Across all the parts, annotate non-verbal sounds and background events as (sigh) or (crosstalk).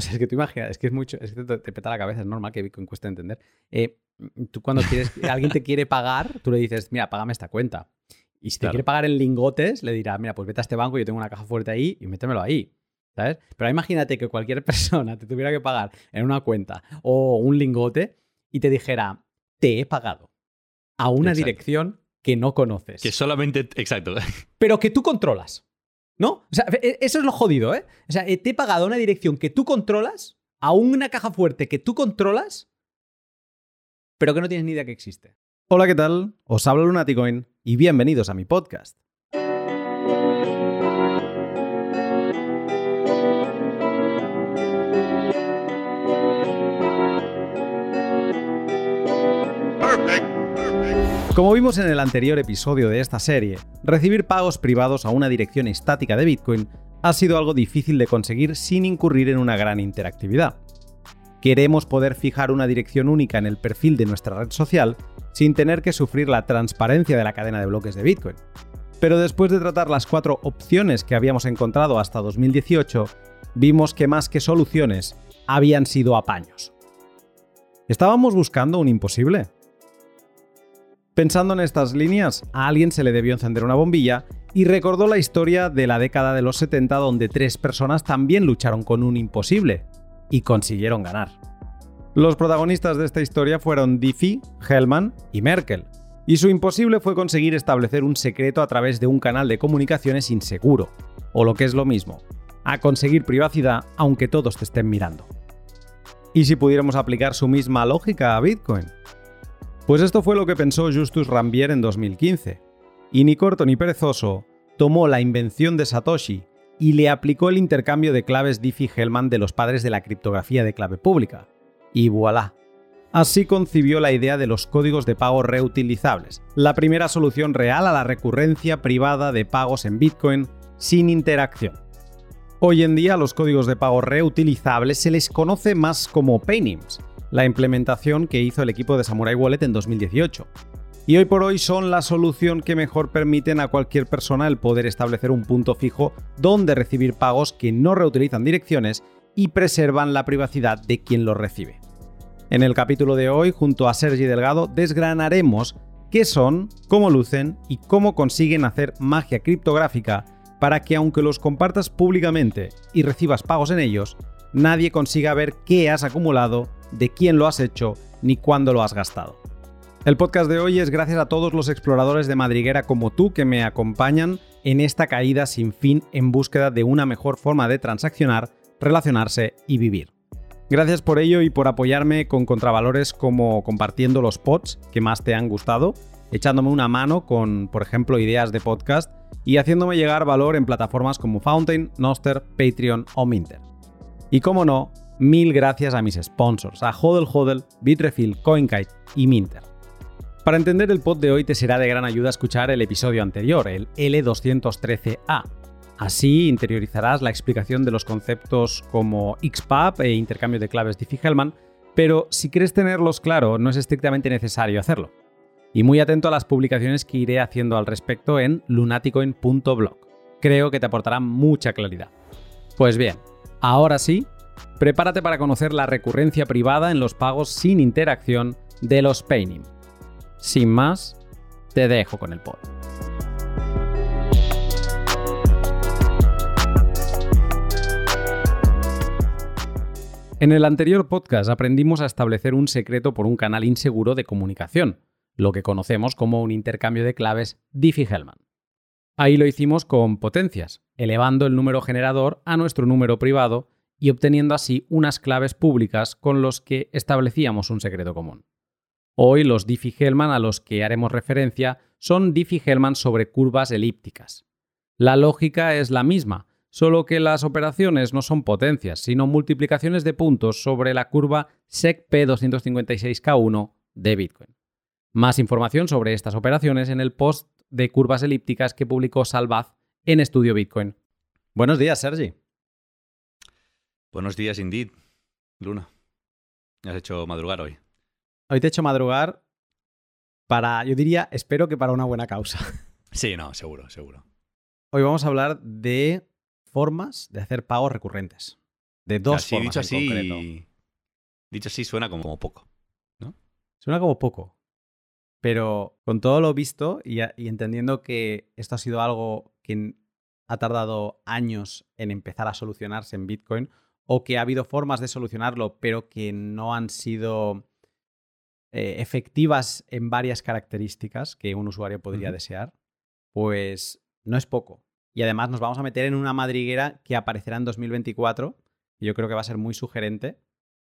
O sea, es que tú imaginas, es que es mucho, es que te, te peta la cabeza, es normal que Bitcoin cueste entender. Eh, tú cuando quieres, alguien te quiere pagar, tú le dices, mira, págame esta cuenta. Y si te quiere pagar en lingotes, le dirá, mira, pues vete a este banco, yo tengo una caja fuerte ahí y métemelo ahí. ¿Sabes? Pero imagínate que cualquier (laughs) persona te tuviera que pagar en una cuenta o un lingote y te dijera, te he pagado a una Exacto. dirección que no conoces Que solamente. Exacto. pero que tú controlas. ¿No? O sea, e- eso es lo jodido, ¿eh? O sea, te he pagado una dirección que tú controlas, a una caja fuerte que tú controlas, pero que no tienes ni idea que existe. Hola, ¿qué tal? Os habla Lunaticoin y bienvenidos a mi podcast. Como vimos en el anterior episodio de esta serie, recibir pagos privados a una dirección estática de Bitcoin ha sido algo difícil de conseguir sin incurrir en una gran interactividad. Queremos poder fijar una dirección única en el perfil de nuestra red social sin tener que sufrir la transparencia de la cadena de bloques de Bitcoin. Pero después de tratar las cuatro opciones que habíamos encontrado hasta 2018, vimos que más que soluciones, habían sido apaños. ¿Estábamos buscando un imposible? Pensando en estas líneas, a alguien se le debió encender una bombilla y recordó la historia de la década de los 70 donde tres personas también lucharon con un imposible y consiguieron ganar. Los protagonistas de esta historia fueron Diffie, Hellman y Merkel, y su imposible fue conseguir establecer un secreto a través de un canal de comunicaciones inseguro, o lo que es lo mismo, a conseguir privacidad aunque todos te estén mirando. ¿Y si pudiéramos aplicar su misma lógica a Bitcoin? Pues esto fue lo que pensó Justus Rambier en 2015. Y ni corto ni perezoso, tomó la invención de Satoshi y le aplicó el intercambio de claves Diffie-Hellman de los padres de la criptografía de clave pública. Y voilà. Así concibió la idea de los códigos de pago reutilizables, la primera solución real a la recurrencia privada de pagos en Bitcoin sin interacción. Hoy en día a los códigos de pago reutilizables se les conoce más como Paynims, la implementación que hizo el equipo de Samurai Wallet en 2018. Y hoy por hoy son la solución que mejor permiten a cualquier persona el poder establecer un punto fijo donde recibir pagos que no reutilizan direcciones y preservan la privacidad de quien los recibe. En el capítulo de hoy, junto a Sergi Delgado, desgranaremos qué son, cómo lucen y cómo consiguen hacer magia criptográfica para que aunque los compartas públicamente y recibas pagos en ellos, nadie consiga ver qué has acumulado, de quién lo has hecho ni cuándo lo has gastado. El podcast de hoy es gracias a todos los exploradores de madriguera como tú que me acompañan en esta caída sin fin en búsqueda de una mejor forma de transaccionar, relacionarse y vivir. Gracias por ello y por apoyarme con contravalores como compartiendo los pods que más te han gustado, echándome una mano con, por ejemplo, ideas de podcast y haciéndome llegar valor en plataformas como Fountain, Noster, Patreon o Minter. Y como no, mil gracias a mis sponsors, a Hodel Hodel, Bitrefill, CoinKite y Minter. Para entender el pod de hoy te será de gran ayuda escuchar el episodio anterior, el L213A. Así interiorizarás la explicación de los conceptos como XPub e intercambio de claves Diffie-Hellman, pero si quieres tenerlos claro no es estrictamente necesario hacerlo. Y muy atento a las publicaciones que iré haciendo al respecto en lunaticoin.blog. Creo que te aportarán mucha claridad. Pues bien, ahora sí, prepárate para conocer la recurrencia privada en los pagos sin interacción de los Paynim. Sin más, te dejo con el pod. En el anterior podcast aprendimos a establecer un secreto por un canal inseguro de comunicación, lo que conocemos como un intercambio de claves Diffie-Hellman. Ahí lo hicimos con potencias, elevando el número generador a nuestro número privado y obteniendo así unas claves públicas con los que establecíamos un secreto común. Hoy los Diffie-Hellman a los que haremos referencia son Diffie-Hellman sobre curvas elípticas. La lógica es la misma, solo que las operaciones no son potencias, sino multiplicaciones de puntos sobre la curva SECP256K1 de Bitcoin. Más información sobre estas operaciones en el post de curvas elípticas que publicó Salvaz en Estudio Bitcoin. Buenos días, Sergi. Buenos días, Indeed. Luna. Me has hecho madrugar hoy. Hoy te he hecho madrugar para, yo diría, espero que para una buena causa. (laughs) Sí, no, seguro, seguro. Hoy vamos a hablar de formas de hacer pagos recurrentes. De dos Así, formas dicho en así, concreto. dicho así suena como, como poco. Suena como poco. Pero con todo lo visto y, entendiendo que esto ha sido algo que ha tardado años en empezar a solucionarse en Bitcoin, o que ha habido formas de solucionarlo, pero que no han sido eh, efectivas en varias características que un usuario podría desear, pues no es poco. Y además nos vamos a meter en una madriguera que aparecerá en 2024, y yo creo que va a ser muy sugerente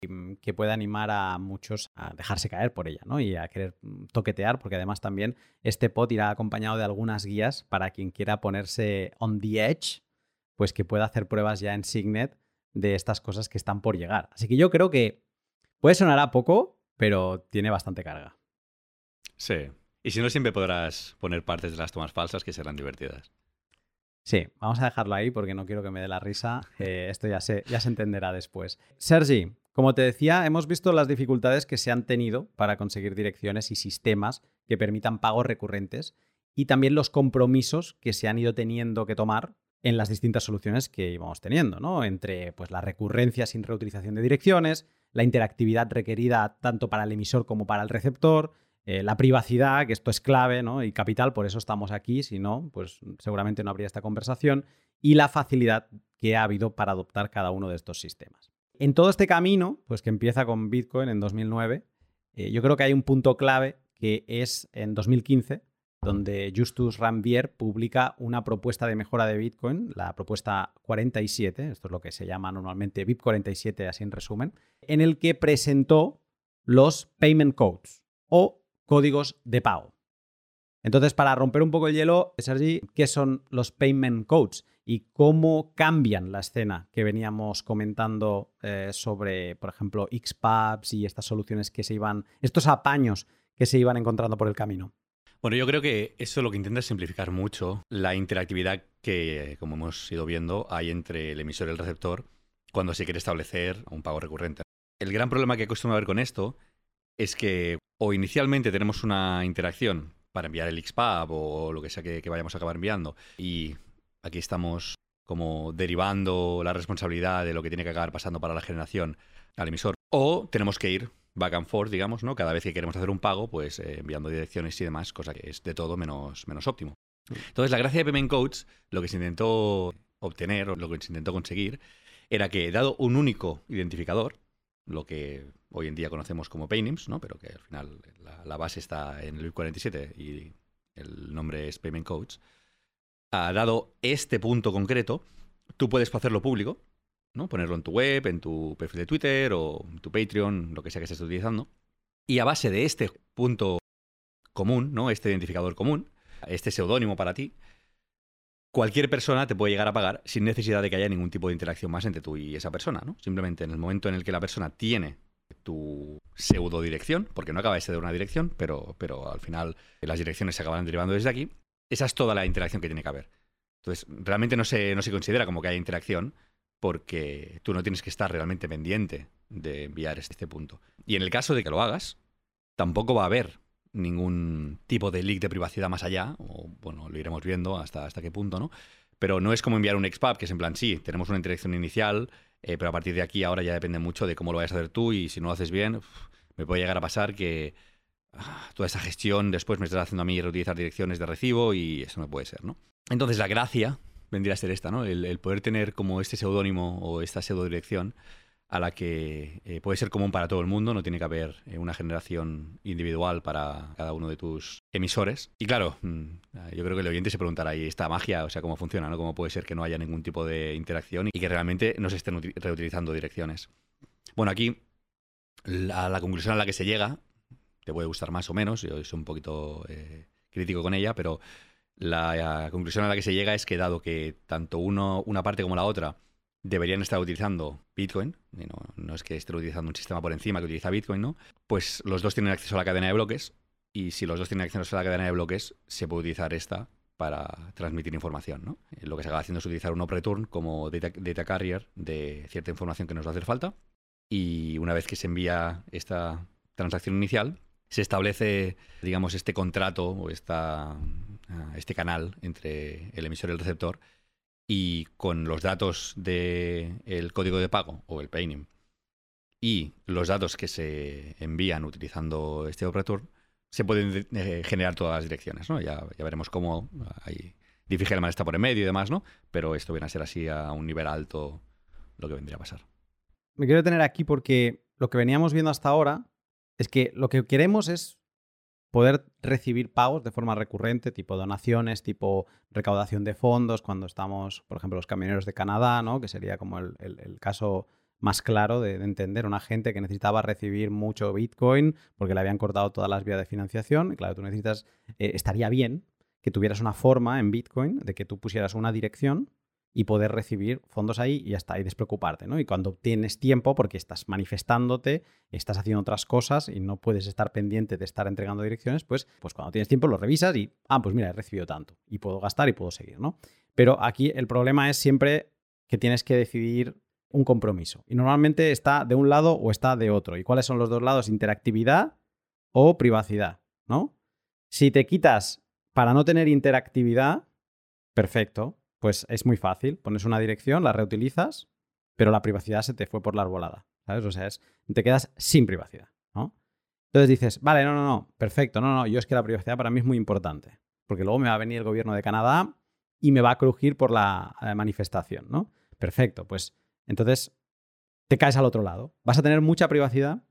mm, que puede animar a muchos a dejarse caer por ella, ¿no? Y a querer mm, toquetear, porque además también este pod irá acompañado de algunas guías para quien quiera ponerse on the edge, pues que pueda hacer pruebas ya en Signet de estas cosas que están por llegar. Así que yo creo que puede sonar a poco, pero tiene bastante carga. Sí. Y si no, siempre podrás poner partes de las tomas falsas que serán divertidas. Sí, vamos a dejarlo ahí porque no quiero que me dé la risa. Eh, esto ya se, ya se entenderá después. Sergi, como te decía, hemos visto las dificultades que se han tenido para conseguir direcciones y sistemas que permitan pagos recurrentes y también los compromisos que se han ido teniendo que tomar en las distintas soluciones que íbamos teniendo, ¿no? Entre pues, la recurrencia sin reutilización de direcciones, la interactividad requerida tanto para el emisor como para el receptor, eh, la privacidad, que esto es clave ¿no? y capital, por eso estamos aquí, si no, pues seguramente no habría esta conversación, y la facilidad que ha habido para adoptar cada uno de estos sistemas. En todo este camino, pues que empieza con Bitcoin en 2009, eh, yo creo que hay un punto clave que es en 2015, donde Justus Rambier publica una propuesta de mejora de Bitcoin, la propuesta 47, esto es lo que se llama normalmente BIP 47, así en resumen, en el que presentó los payment codes o códigos de pago. Entonces, para romper un poco el hielo, Sergi, ¿qué son los payment codes y cómo cambian la escena que veníamos comentando eh, sobre, por ejemplo, Xpubs y estas soluciones que se iban, estos apaños que se iban encontrando por el camino? Bueno, yo creo que eso lo que intenta es simplificar mucho la interactividad que, como hemos ido viendo, hay entre el emisor y el receptor cuando se quiere establecer un pago recurrente. El gran problema que acostumbra ver con esto es que o inicialmente tenemos una interacción para enviar el XPub o lo que sea que, que vayamos a acabar enviando y aquí estamos como derivando la responsabilidad de lo que tiene que acabar pasando para la generación al emisor o tenemos que ir back and forth, digamos, ¿no? Cada vez que queremos hacer un pago, pues eh, enviando direcciones y demás, cosa que es de todo menos, menos óptimo. Entonces, la gracia de Payment Codes, lo que se intentó obtener, o lo que se intentó conseguir, era que, dado un único identificador, lo que hoy en día conocemos como Paynims, ¿no? Pero que al final la, la base está en el BIP 47 y el nombre es Payment Codes, ah, dado este punto concreto, tú puedes hacerlo público, ¿no? Ponerlo en tu web, en tu perfil de Twitter o en tu Patreon, lo que sea que estés utilizando. Y a base de este punto común, ¿no? Este identificador común, este seudónimo para ti, cualquier persona te puede llegar a pagar sin necesidad de que haya ningún tipo de interacción más entre tú y esa persona, ¿no? Simplemente en el momento en el que la persona tiene tu pseudo dirección, porque no acaba de ser una dirección, pero, pero al final las direcciones se acaban derivando desde aquí, esa es toda la interacción que tiene que haber. Entonces, realmente no se, no se considera como que haya interacción, porque tú no tienes que estar realmente pendiente de enviar este punto. Y en el caso de que lo hagas, tampoco va a haber ningún tipo de leak de privacidad más allá, o bueno, lo iremos viendo hasta, hasta qué punto, ¿no? Pero no es como enviar un XPub, que es en plan, sí, tenemos una interacción inicial, eh, pero a partir de aquí ahora ya depende mucho de cómo lo vayas a hacer tú y si no lo haces bien, uf, me puede llegar a pasar que ah, toda esa gestión después me estará haciendo a mí reutilizar direcciones de recibo y eso no puede ser, ¿no? Entonces la gracia vendría a ser esta, ¿no? El, poder tener como este seudónimo o esta pseudodirección a la que eh, puede ser común para todo el mundo, no tiene que haber eh, una generación individual para cada uno de tus emisores. Y claro, mm, yo creo que el oyente se preguntará, ¿y esta magia, o sea, cómo funciona? ¿no? ¿Cómo puede ser que no haya ningún tipo de interacción y que realmente no se estén uti- reutilizando direcciones? Bueno, aquí la, la conclusión a la que se llega, te puede gustar más o menos, yo soy un poquito eh, crítico con ella, pero la, conclusión a la que se llega es que dado que tanto uno, una parte como la otra deberían estar utilizando Bitcoin, no, es que estén utilizando un sistema por encima que utiliza Bitcoin, ¿no? Pues los dos tienen acceso a la cadena de bloques y si los dos tienen acceso a la cadena de bloques, se puede utilizar esta para transmitir información, ¿no? Lo que se acaba haciendo es utilizar un OP-return como data, data carrier de cierta información que nos va a hacer falta y una vez que se envía esta transacción inicial, se establece, digamos, este contrato o esta, este canal entre el emisor y el receptor y con los datos del código de pago o el paynim y los datos que se envían utilizando este operator, se pueden eh, generar todas las direcciones, ¿no? Ya, ya veremos cómo hay difícil está por en medio y demás, ¿no? Pero esto viene a ser así a un nivel alto lo que vendría a pasar. Me quiero detener aquí porque lo que veníamos viendo hasta ahora es que lo que queremos es poder recibir pagos de forma recurrente, tipo donaciones, tipo recaudación de fondos, cuando estamos, por ejemplo, los camioneros de Canadá, ¿no? que sería como el, caso más claro de, entender una gente que necesitaba recibir mucho Bitcoin porque le habían cortado todas las vías de financiación. Claro, tú necesitas, eh, estaría bien que tuvieras una forma en Bitcoin de que tú pusieras una dirección y poder recibir fondos ahí y ya está, y despreocuparte, ¿no? Y cuando tienes tiempo, porque estás manifestándote, estás haciendo otras cosas y no puedes estar pendiente de estar entregando direcciones, pues, pues cuando tienes tiempo lo revisas y, ah, pues mira, he recibido tanto y puedo gastar y puedo seguir, ¿no? Pero aquí el problema es siempre que tienes que decidir un compromiso. Y normalmente está de un lado o está de otro. ¿Y cuáles son los dos lados? Interactividad o privacidad, ¿no? Si te quitas para no tener interactividad, perfecto, pues es muy fácil. Pones una dirección, la reutilizas, pero la privacidad se te fue por la arbolada. ¿Sabes? O sea, te quedas sin privacidad, ¿no? Entonces dices, vale, no, no, no, perfecto, no, no, yo es que la privacidad para mí es muy importante, porque luego me va a venir el gobierno de Canadá y me va a crujir por la eh, manifestación, ¿no? Perfecto, pues entonces te caes al otro lado. Vas a tener mucha privacidad,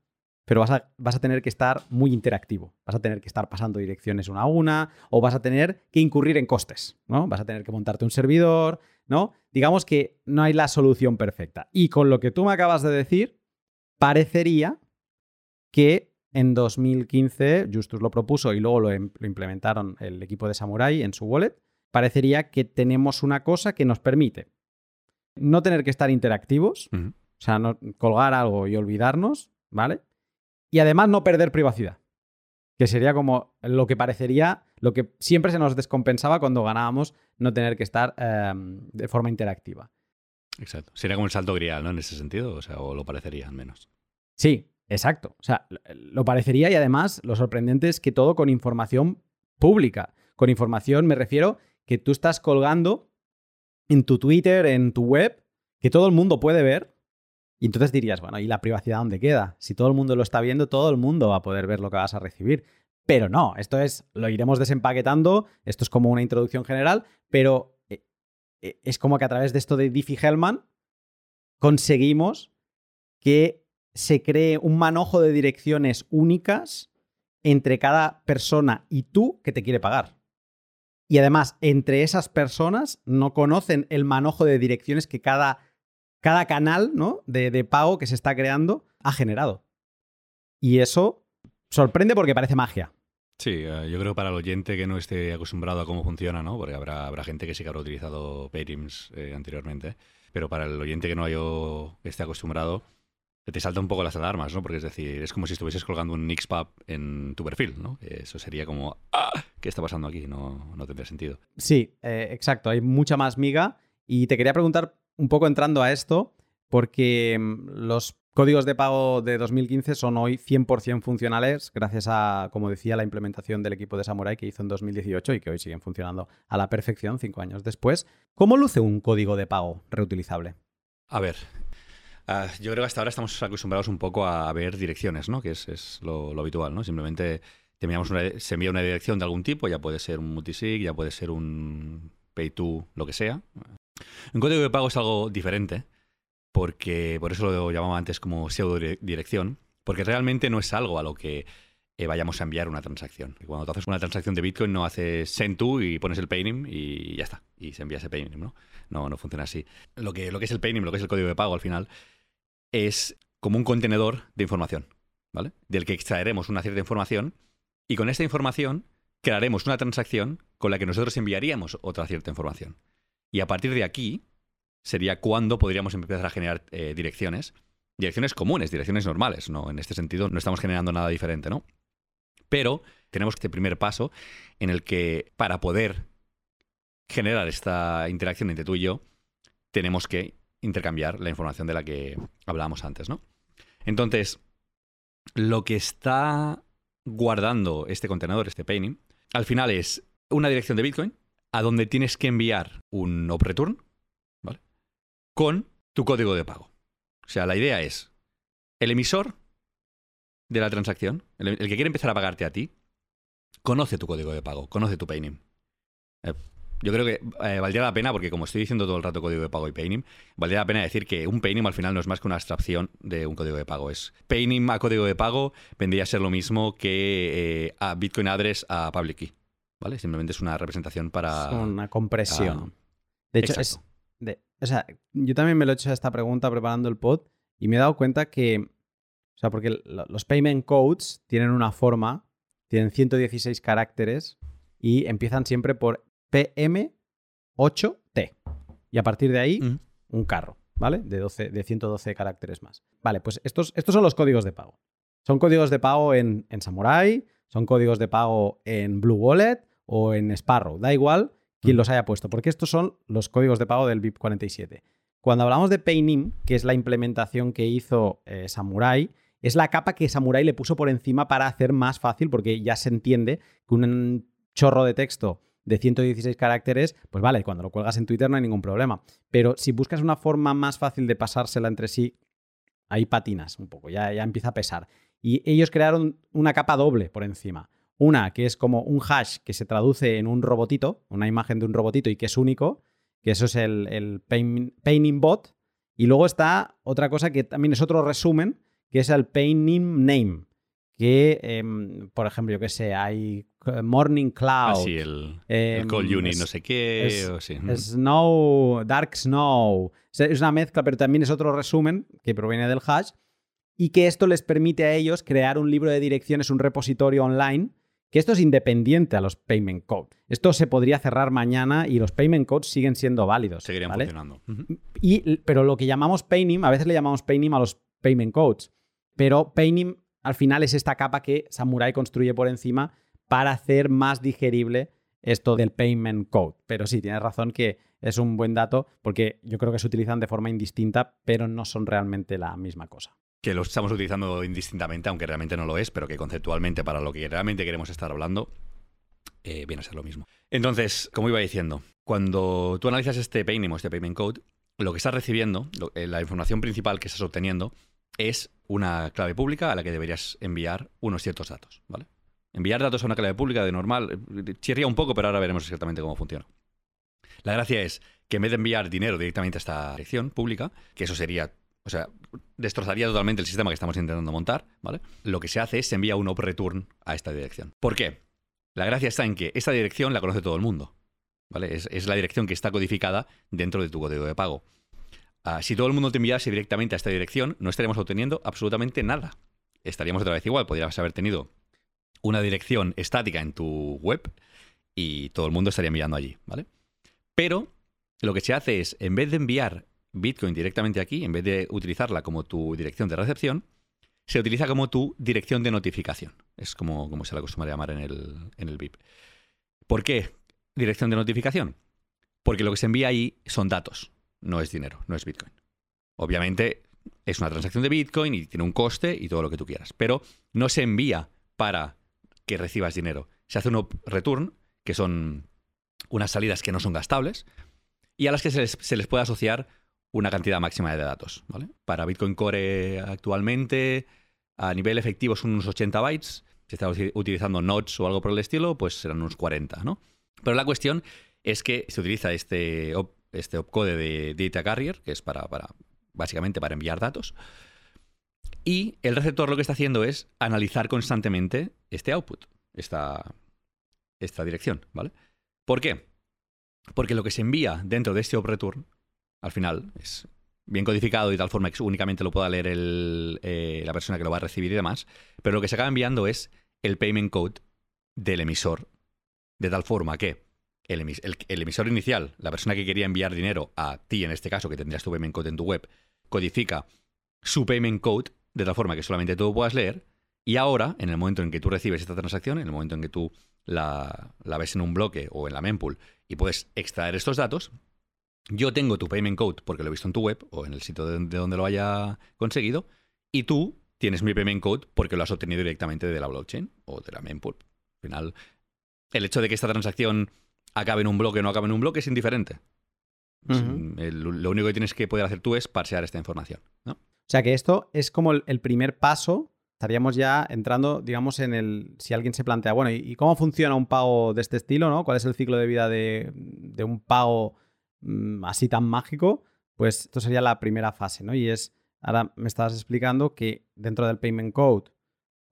pero vas a, vas a, tener que estar muy interactivo. Vas a tener que estar pasando direcciones una a una o vas a tener que incurrir en costes, ¿no? Vas a tener que montarte un servidor, ¿no? Digamos que no hay la solución perfecta. Y con lo que tú me acabas de decir, parecería que en 2015 Justus lo propuso y luego lo, em, implementaron el equipo de Samurai en su wallet, parecería que tenemos una cosa que nos permite no tener que estar interactivos, o sea, no, colgar algo y olvidarnos, ¿vale? Y además no perder privacidad. Que sería como lo que parecería, lo que siempre se nos descompensaba cuando ganábamos no tener que estar em, de forma interactiva. Exacto. Sería como un salto grial, ¿no? En ese sentido, o sea, o lo parecería al menos. Sí, exacto. O sea, lo parecería y además lo sorprendente es que todo con información pública. Con información me refiero que tú estás colgando en tu Twitter, en tu web, que todo el mundo puede ver y entonces dirías, bueno, ¿y la privacidad dónde queda? Si todo el mundo lo está viendo, todo el mundo va a poder ver lo que vas a recibir. Pero no, esto es, lo iremos desempaquetando, esto es como una introducción general, pero eh, eh, es como que a través de esto de Diffie-Hellman conseguimos que se cree un manojo de direcciones únicas entre cada persona y tú que te quiere pagar. Y además, entre esas personas no conocen el manojo de direcciones que cada cada canal ¿no? de, pago que se está creando ha generado. Y eso sorprende porque parece magia. Sí, eh, yo creo que para el oyente que no esté acostumbrado a cómo funciona, ¿no? Porque habrá, habrá gente que sí que habrá utilizado Paytems eh, anteriormente, pero para el oyente que no haya, esté acostumbrado, te salta un poco las alarmas, ¿no? Porque es decir, es como si estuvieses colgando un Nixpub en tu perfil, ¿no? Eso sería como, ¡ah! ¿Qué está pasando aquí? No, no tendría sentido. Sí, eh, exacto. Hay mucha más miga. Y te quería preguntar un poco entrando a esto, porque mm, los códigos de pago de 2015 son hoy 100% funcionales gracias a, como decía, la implementación del equipo de Samurai que hizo en 2018 y que hoy siguen funcionando a la perfección cinco años después. ¿Cómo luce un código de pago reutilizable? A ver, ah, yo creo que hasta ahora estamos acostumbrados un poco a ver direcciones, ¿no? Que es, lo, habitual, ¿no? Simplemente se envía una dirección de algún tipo, ya puede ser un multisig, ya puede ser un pay-to, lo que sea. Un código de pago es algo diferente, porque por eso lo llamaba antes como pseudo dirección, porque realmente no es algo a lo que eh, vayamos a enviar una transacción. cuando tú haces una transacción de Bitcoin no haces send to y pones el paynim y ya está, y se envía ese paynim, ¿no? No, no funciona así. Lo que, lo que es el paynim, lo que es el código de pago al final, es como un contenedor de información, ¿vale? Del que extraeremos una cierta información y con esta información crearemos una transacción con la que nosotros enviaríamos otra cierta información. Y a partir de aquí sería cuando podríamos empezar a generar eh, direcciones. Direcciones comunes, direcciones normales, ¿no? En este sentido no estamos generando nada diferente, ¿no? Pero tenemos este primer paso en el que para poder generar esta interacción entre tú y yo, tenemos que intercambiar la información de la que hablábamos antes, ¿no? Entonces, lo que está guardando este contenedor, este painting, al final es una dirección de Bitcoin a donde tienes que enviar un op return con tu código de pago. O sea, la idea es, el emisor de la transacción, el, el que quiere empezar a pagarte a ti, conoce tu código de pago, conoce tu Paynim. Eh, yo creo que eh, valdría la pena, porque como estoy diciendo todo el rato código de pago y Paynim, valdría la pena decir que un Paynim al final no es más que una abstracción de un código de pago. Es Paynim a código de pago vendría a ser lo mismo que eh, a Bitcoin Address a Public Key. ¿Vale? Simplemente es una representación para. Es una compresión. de hecho, es, de- o sea, yo también me lo he hecho esta pregunta preparando el pod y me he dado cuenta que, o sea, porque lo- los payment codes tienen una forma, tienen 116 caracteres y empiezan siempre por PM8T. Y a partir de ahí, Mm. un carro, ¿vale? De, 12, de 112 caracteres más. Vale, pues estos, estos son los códigos de pago. Son códigos de pago en, en Samurai, son códigos de pago en Blue Wallet o en Sparrow. Da igual quién los haya puesto, porque estos son los códigos de pago del BIP 47. Cuando hablamos de Paynim, que es la implementación que hizo eh, Samurai, es la capa que Samurai le puso por encima para hacer más fácil, porque ya se entiende que un chorro de texto de 116 caracteres, pues vale, cuando lo cuelgas en Twitter no hay ningún problema. Pero si buscas una forma más fácil de pasársela entre sí, ahí patinas un poco, ya, ya empieza a pesar. Y ellos crearon una capa doble por encima. Una que es como un hash que se traduce en un robotito, una imagen de un robotito y que es único, que eso es el, el pain- Painim Bot. Y luego está otra cosa que también es otro resumen, que es el Painim Name. Que, em, por ejemplo, yo qué sé, hay eh, Morning Cloud. Así el, em, el call unit, es- no sé qué. es- o sí. Snow, Dark Snow. Es una mezcla, pero también es otro resumen que proviene del hash y que esto les permite a ellos crear un libro de direcciones, un repositorio online, que esto es independiente a los payment code. Esto se podría cerrar mañana y los payment codes siguen siendo válidos. Seguirían ¿vale? funcionando. Y, pero lo que llamamos Paynim, a veces le llamamos Paynim a los payment codes, pero Paynim al final es esta capa que Samurai construye por encima para hacer más digerible esto del payment code. Pero sí, tienes razón que es un buen dato porque yo creo que se utilizan de forma indistinta, pero no son realmente la misma cosa. Que lo estamos utilizando indistintamente, aunque realmente no lo es, pero que conceptualmente para lo que realmente queremos estar hablando, eh, viene a ser lo mismo. Entonces, como iba diciendo, cuando tú analizas este Paynim o este Payment Code, lo que estás recibiendo, eh, la información principal que estás obteniendo, es una clave pública a la que deberías enviar unos ciertos datos, ¿vale? Enviar datos a una clave pública de normal eh, chirría un poco, pero ahora veremos exactamente cómo funciona. La gracia es que en vez de enviar dinero directamente a esta dirección pública, que eso sería o sea, destrozaría totalmente el sistema que estamos intentando montar, ¿vale? Lo que se hace es se envía un op return a esta dirección. ¿Por qué? La gracia está en que esta dirección la conoce todo el mundo, ¿vale? Es, la dirección que está codificada dentro de tu código de pago. Ah, si todo el mundo te enviase directamente a esta dirección, no estaríamos obteniendo absolutamente nada. Estaríamos otra vez igual, podrías haber tenido una dirección estática en tu web y todo el mundo estaría enviando allí, ¿vale? Pero lo que se hace es, en vez de enviar Bitcoin directamente aquí, en vez de utilizarla como tu dirección de recepción, se utiliza como tu dirección de notificación. Es como, como se la acostumbra llamar en el, en el VIP. ¿Por qué dirección de notificación? Porque lo que se envía ahí son datos, no es dinero, no es Bitcoin. Obviamente es una transacción de Bitcoin y tiene un coste y todo lo que tú quieras, pero no se envía para que recibas dinero. Se hace un return, que son unas salidas que no son gastables, y a las que se les, se les puede asociar una cantidad máxima de datos. ¿vale? Para Bitcoin Core actualmente, a nivel efectivo son unos 80 bytes. Si estamos uti- utilizando nodes o algo por el estilo, pues serán unos 40, ¿no? Pero la cuestión es que se utiliza este, este opcode de Data Carrier, que es para, para básicamente para enviar datos. Y el receptor lo que está haciendo es analizar constantemente este output, esta, esta dirección, ¿vale? ¿Por qué? Porque lo que se envía dentro de este op return, al final, es bien codificado de tal forma que únicamente lo pueda leer eh, la persona que lo va a recibir y demás, pero lo que se acaba enviando es el payment code del emisor, de tal forma que el, emis- el- el emisor inicial, la persona que quería enviar dinero a ti, en este caso, que tendrías tu payment code en tu web, codifica su payment code de tal forma que solamente tú lo puedas leer, y ahora, en el momento en que tú recibes esta transacción, en el momento en que tú la ves en un bloque o en la mempool y puedes extraer estos datos, yo tengo tu payment code porque lo he visto en tu web o en el sitio de, de donde lo haya conseguido, y tú tienes mi payment code porque lo has obtenido directamente de la blockchain o de la mempool. Al final, el hecho de que esta transacción acabe en un bloque o no acabe en un bloque es indiferente. lo único que tienes que poder hacer tú es parsear esta información. ¿no? O sea que esto es como el, primer paso. Estaríamos ya entrando, digamos, en el. Si alguien se plantea, bueno, ¿y, cómo funciona un pago de este estilo? ¿no? ¿Cuál es el ciclo de vida de, un pago mm, así tan mágico? Pues esto sería la primera fase, ¿no? Y es. Ahora me estabas explicando que dentro del payment code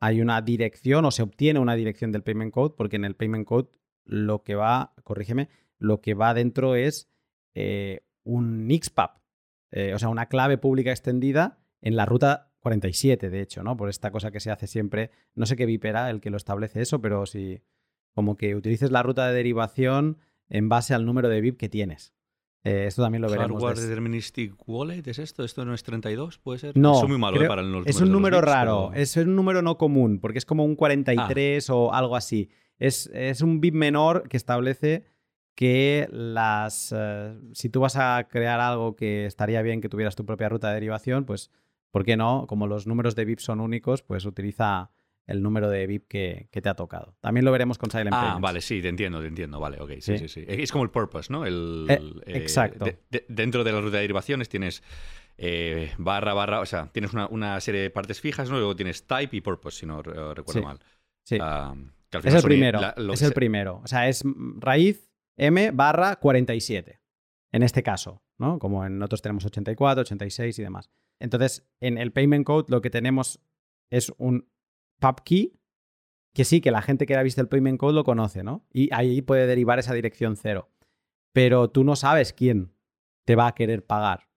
hay una dirección o se obtiene una dirección del payment code, porque en el payment code lo que va, corrígeme, lo que va dentro es eh, un XPAP, eh, o sea, una clave pública extendida en la ruta 47, de hecho, ¿no? Por esta cosa que se hace siempre, no sé qué VIP era el que lo establece eso, pero si como que utilices la ruta de derivación en base al número de VIP que tienes. Eh, esto también lo veremos. ¿Hardware Deterministic Wallet es esto? ¿Esto no es 32? ¿Puede ser? No, es muy malo para Es un número raro, es un número no común, porque es como un 43 o algo así. Es, es un BIP menor que establece que las. Eh, si tú vas a crear algo que estaría bien que tuvieras tu propia ruta de derivación, pues, ¿por qué no? Como los números de VIP son únicos, pues utiliza el número de VIP que, te ha tocado. También lo veremos con Silent Ah, vale, sí, te entiendo, te entiendo. Vale, ok, sí, sí, sí. Es como el purpose, ¿no? El, eh, eh, exacto. dentro de la ruta de derivaciones tienes barra, barra, o sea, tienes una, serie de partes fijas, ¿no? Luego tienes type y purpose, si no recuerdo mal. Sí. Ah, es el primero. es el primero. O sea, es raíz M barra 47. En este caso, ¿no? Como en otros tenemos 84, 86 y demás. Entonces, en el payment code lo que tenemos es un pub key que sí, que la gente que ha visto el payment code lo conoce, ¿no? Y ahí puede derivar esa dirección cero. Pero tú no sabes quién te va a querer pagar.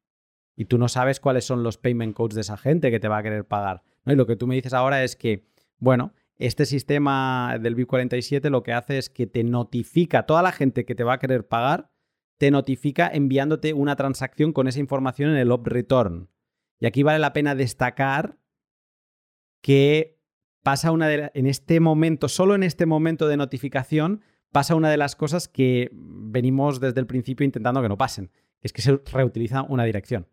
Y tú no sabes cuáles son los payment codes de esa gente que te va a querer pagar. Y lo que tú me dices ahora es que, bueno, este sistema del BIP47 lo que hace es que te notifica, toda la gente que te va a querer pagar, te notifica enviándote una transacción con esa información en el op return. Y aquí vale la pena destacar que pasa una de en este momento, solo en este momento de notificación, pasa una de las cosas que venimos desde el principio intentando que no pasen, que es que se reutiliza una dirección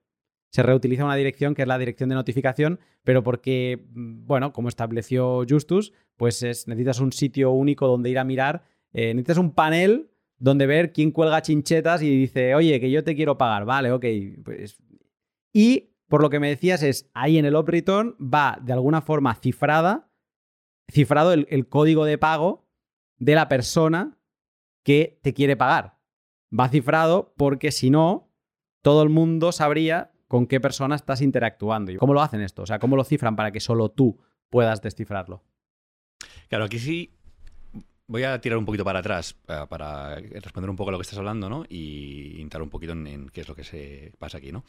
se reutiliza una dirección que es la dirección de notificación, pero porque, mm, bueno, como estableció Justus, pues necesitas un sitio único donde ir a mirar, eh, necesitas un panel donde ver quién cuelga chinchetas y dice, oye, que yo te quiero pagar, vale, ok. Pues... Y por lo que me decías es, ahí en el op return va de alguna forma cifrada, cifrado el código de pago de la persona que te quiere pagar. Va cifrado porque si no, todo el mundo sabría con qué persona estás interactuando. ¿Cómo lo hacen esto? O sea, ¿cómo lo cifran para que solo tú puedas descifrarlo? Claro, aquí sí voy a tirar un poquito para atrás eh, para responder un poco a lo que estás hablando, ¿no? Y entrar un poquito en, qué es lo que se pasa aquí, ¿no?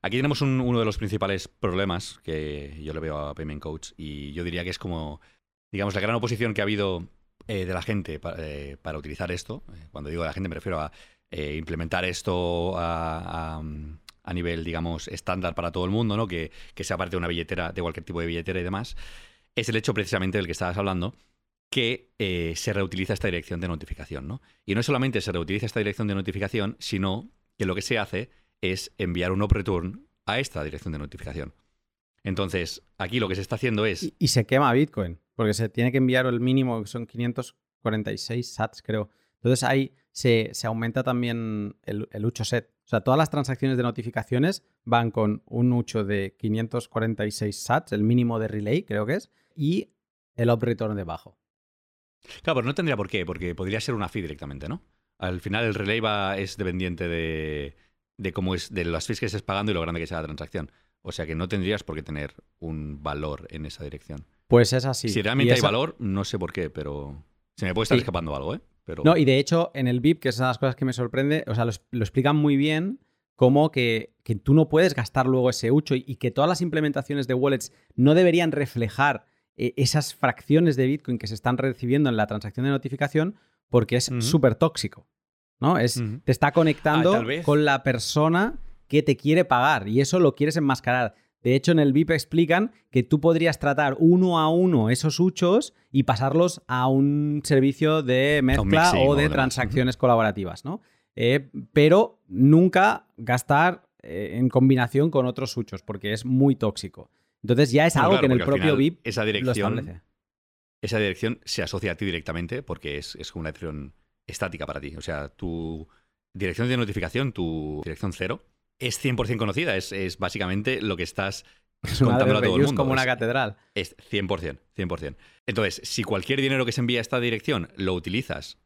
Aquí tenemos uno de los principales problemas que yo le veo a Payment Coach y yo diría que es como, digamos, la gran oposición que ha habido eh, de la gente eh, para, utilizar esto. Cuando digo la gente me refiero a implementar esto a, a nivel, digamos, estándar para todo el mundo, ¿no? Que, sea parte de una billetera, de cualquier tipo de billetera y demás, es el hecho precisamente del que estabas hablando, que eh, se reutiliza esta dirección de notificación, ¿no? Y no solamente se reutiliza esta dirección de notificación, sino que lo que se hace es enviar un op return a esta dirección de notificación. Entonces, aquí lo que se está haciendo es... Y, se quema Bitcoin, porque se tiene que enviar el mínimo, que son 546 sats, creo. Entonces ahí se, aumenta también el, el set. O sea, todas las transacciones de notificaciones van con un ucho de 546 sats, el mínimo de relay, creo que es, y el op return debajo. Claro, pero no tendría por qué, porque podría ser una fee directamente, ¿no? Al final el relay va, es dependiente de, cómo es, de las fees que estés pagando y lo grande que sea la transacción. O sea que no tendrías por qué tener un valor en esa dirección. Pues es así. Si realmente hay valor, no sé por qué, pero se me puede estar escapando algo, ¿eh? No, y de hecho, en el VIP, que es una de las cosas que me sorprende, o sea, lo, explican muy bien como que, tú no puedes gastar luego ese ucho y, que todas las implementaciones de wallets no deberían reflejar eh, esas fracciones de Bitcoin que se están recibiendo en la transacción de notificación porque es súper tóxico. ¿no? Es, Te está conectando ah, con la persona que te quiere pagar y eso lo quieres enmascarar. De hecho, en el VIP explican que tú podrías tratar uno a uno esos huchos y pasarlos a un servicio de mezcla o de transacciones colaborativas, ¿no? Eh, pero nunca gastar eh, en combinación con otros huchos, porque es muy tóxico. Entonces ya es algo que en el propio VIP esa dirección, Esa dirección se asocia a ti directamente porque es, es una dirección estática para ti. O sea, tú dirección de notificación, tu dirección cero, es 100% conocida. Es, es básicamente lo que estás es contando a todo el mundo. como una Es- catedral. Es 100%, 100%. Entonces, si cualquier dinero que se envía a esta dirección lo utilizas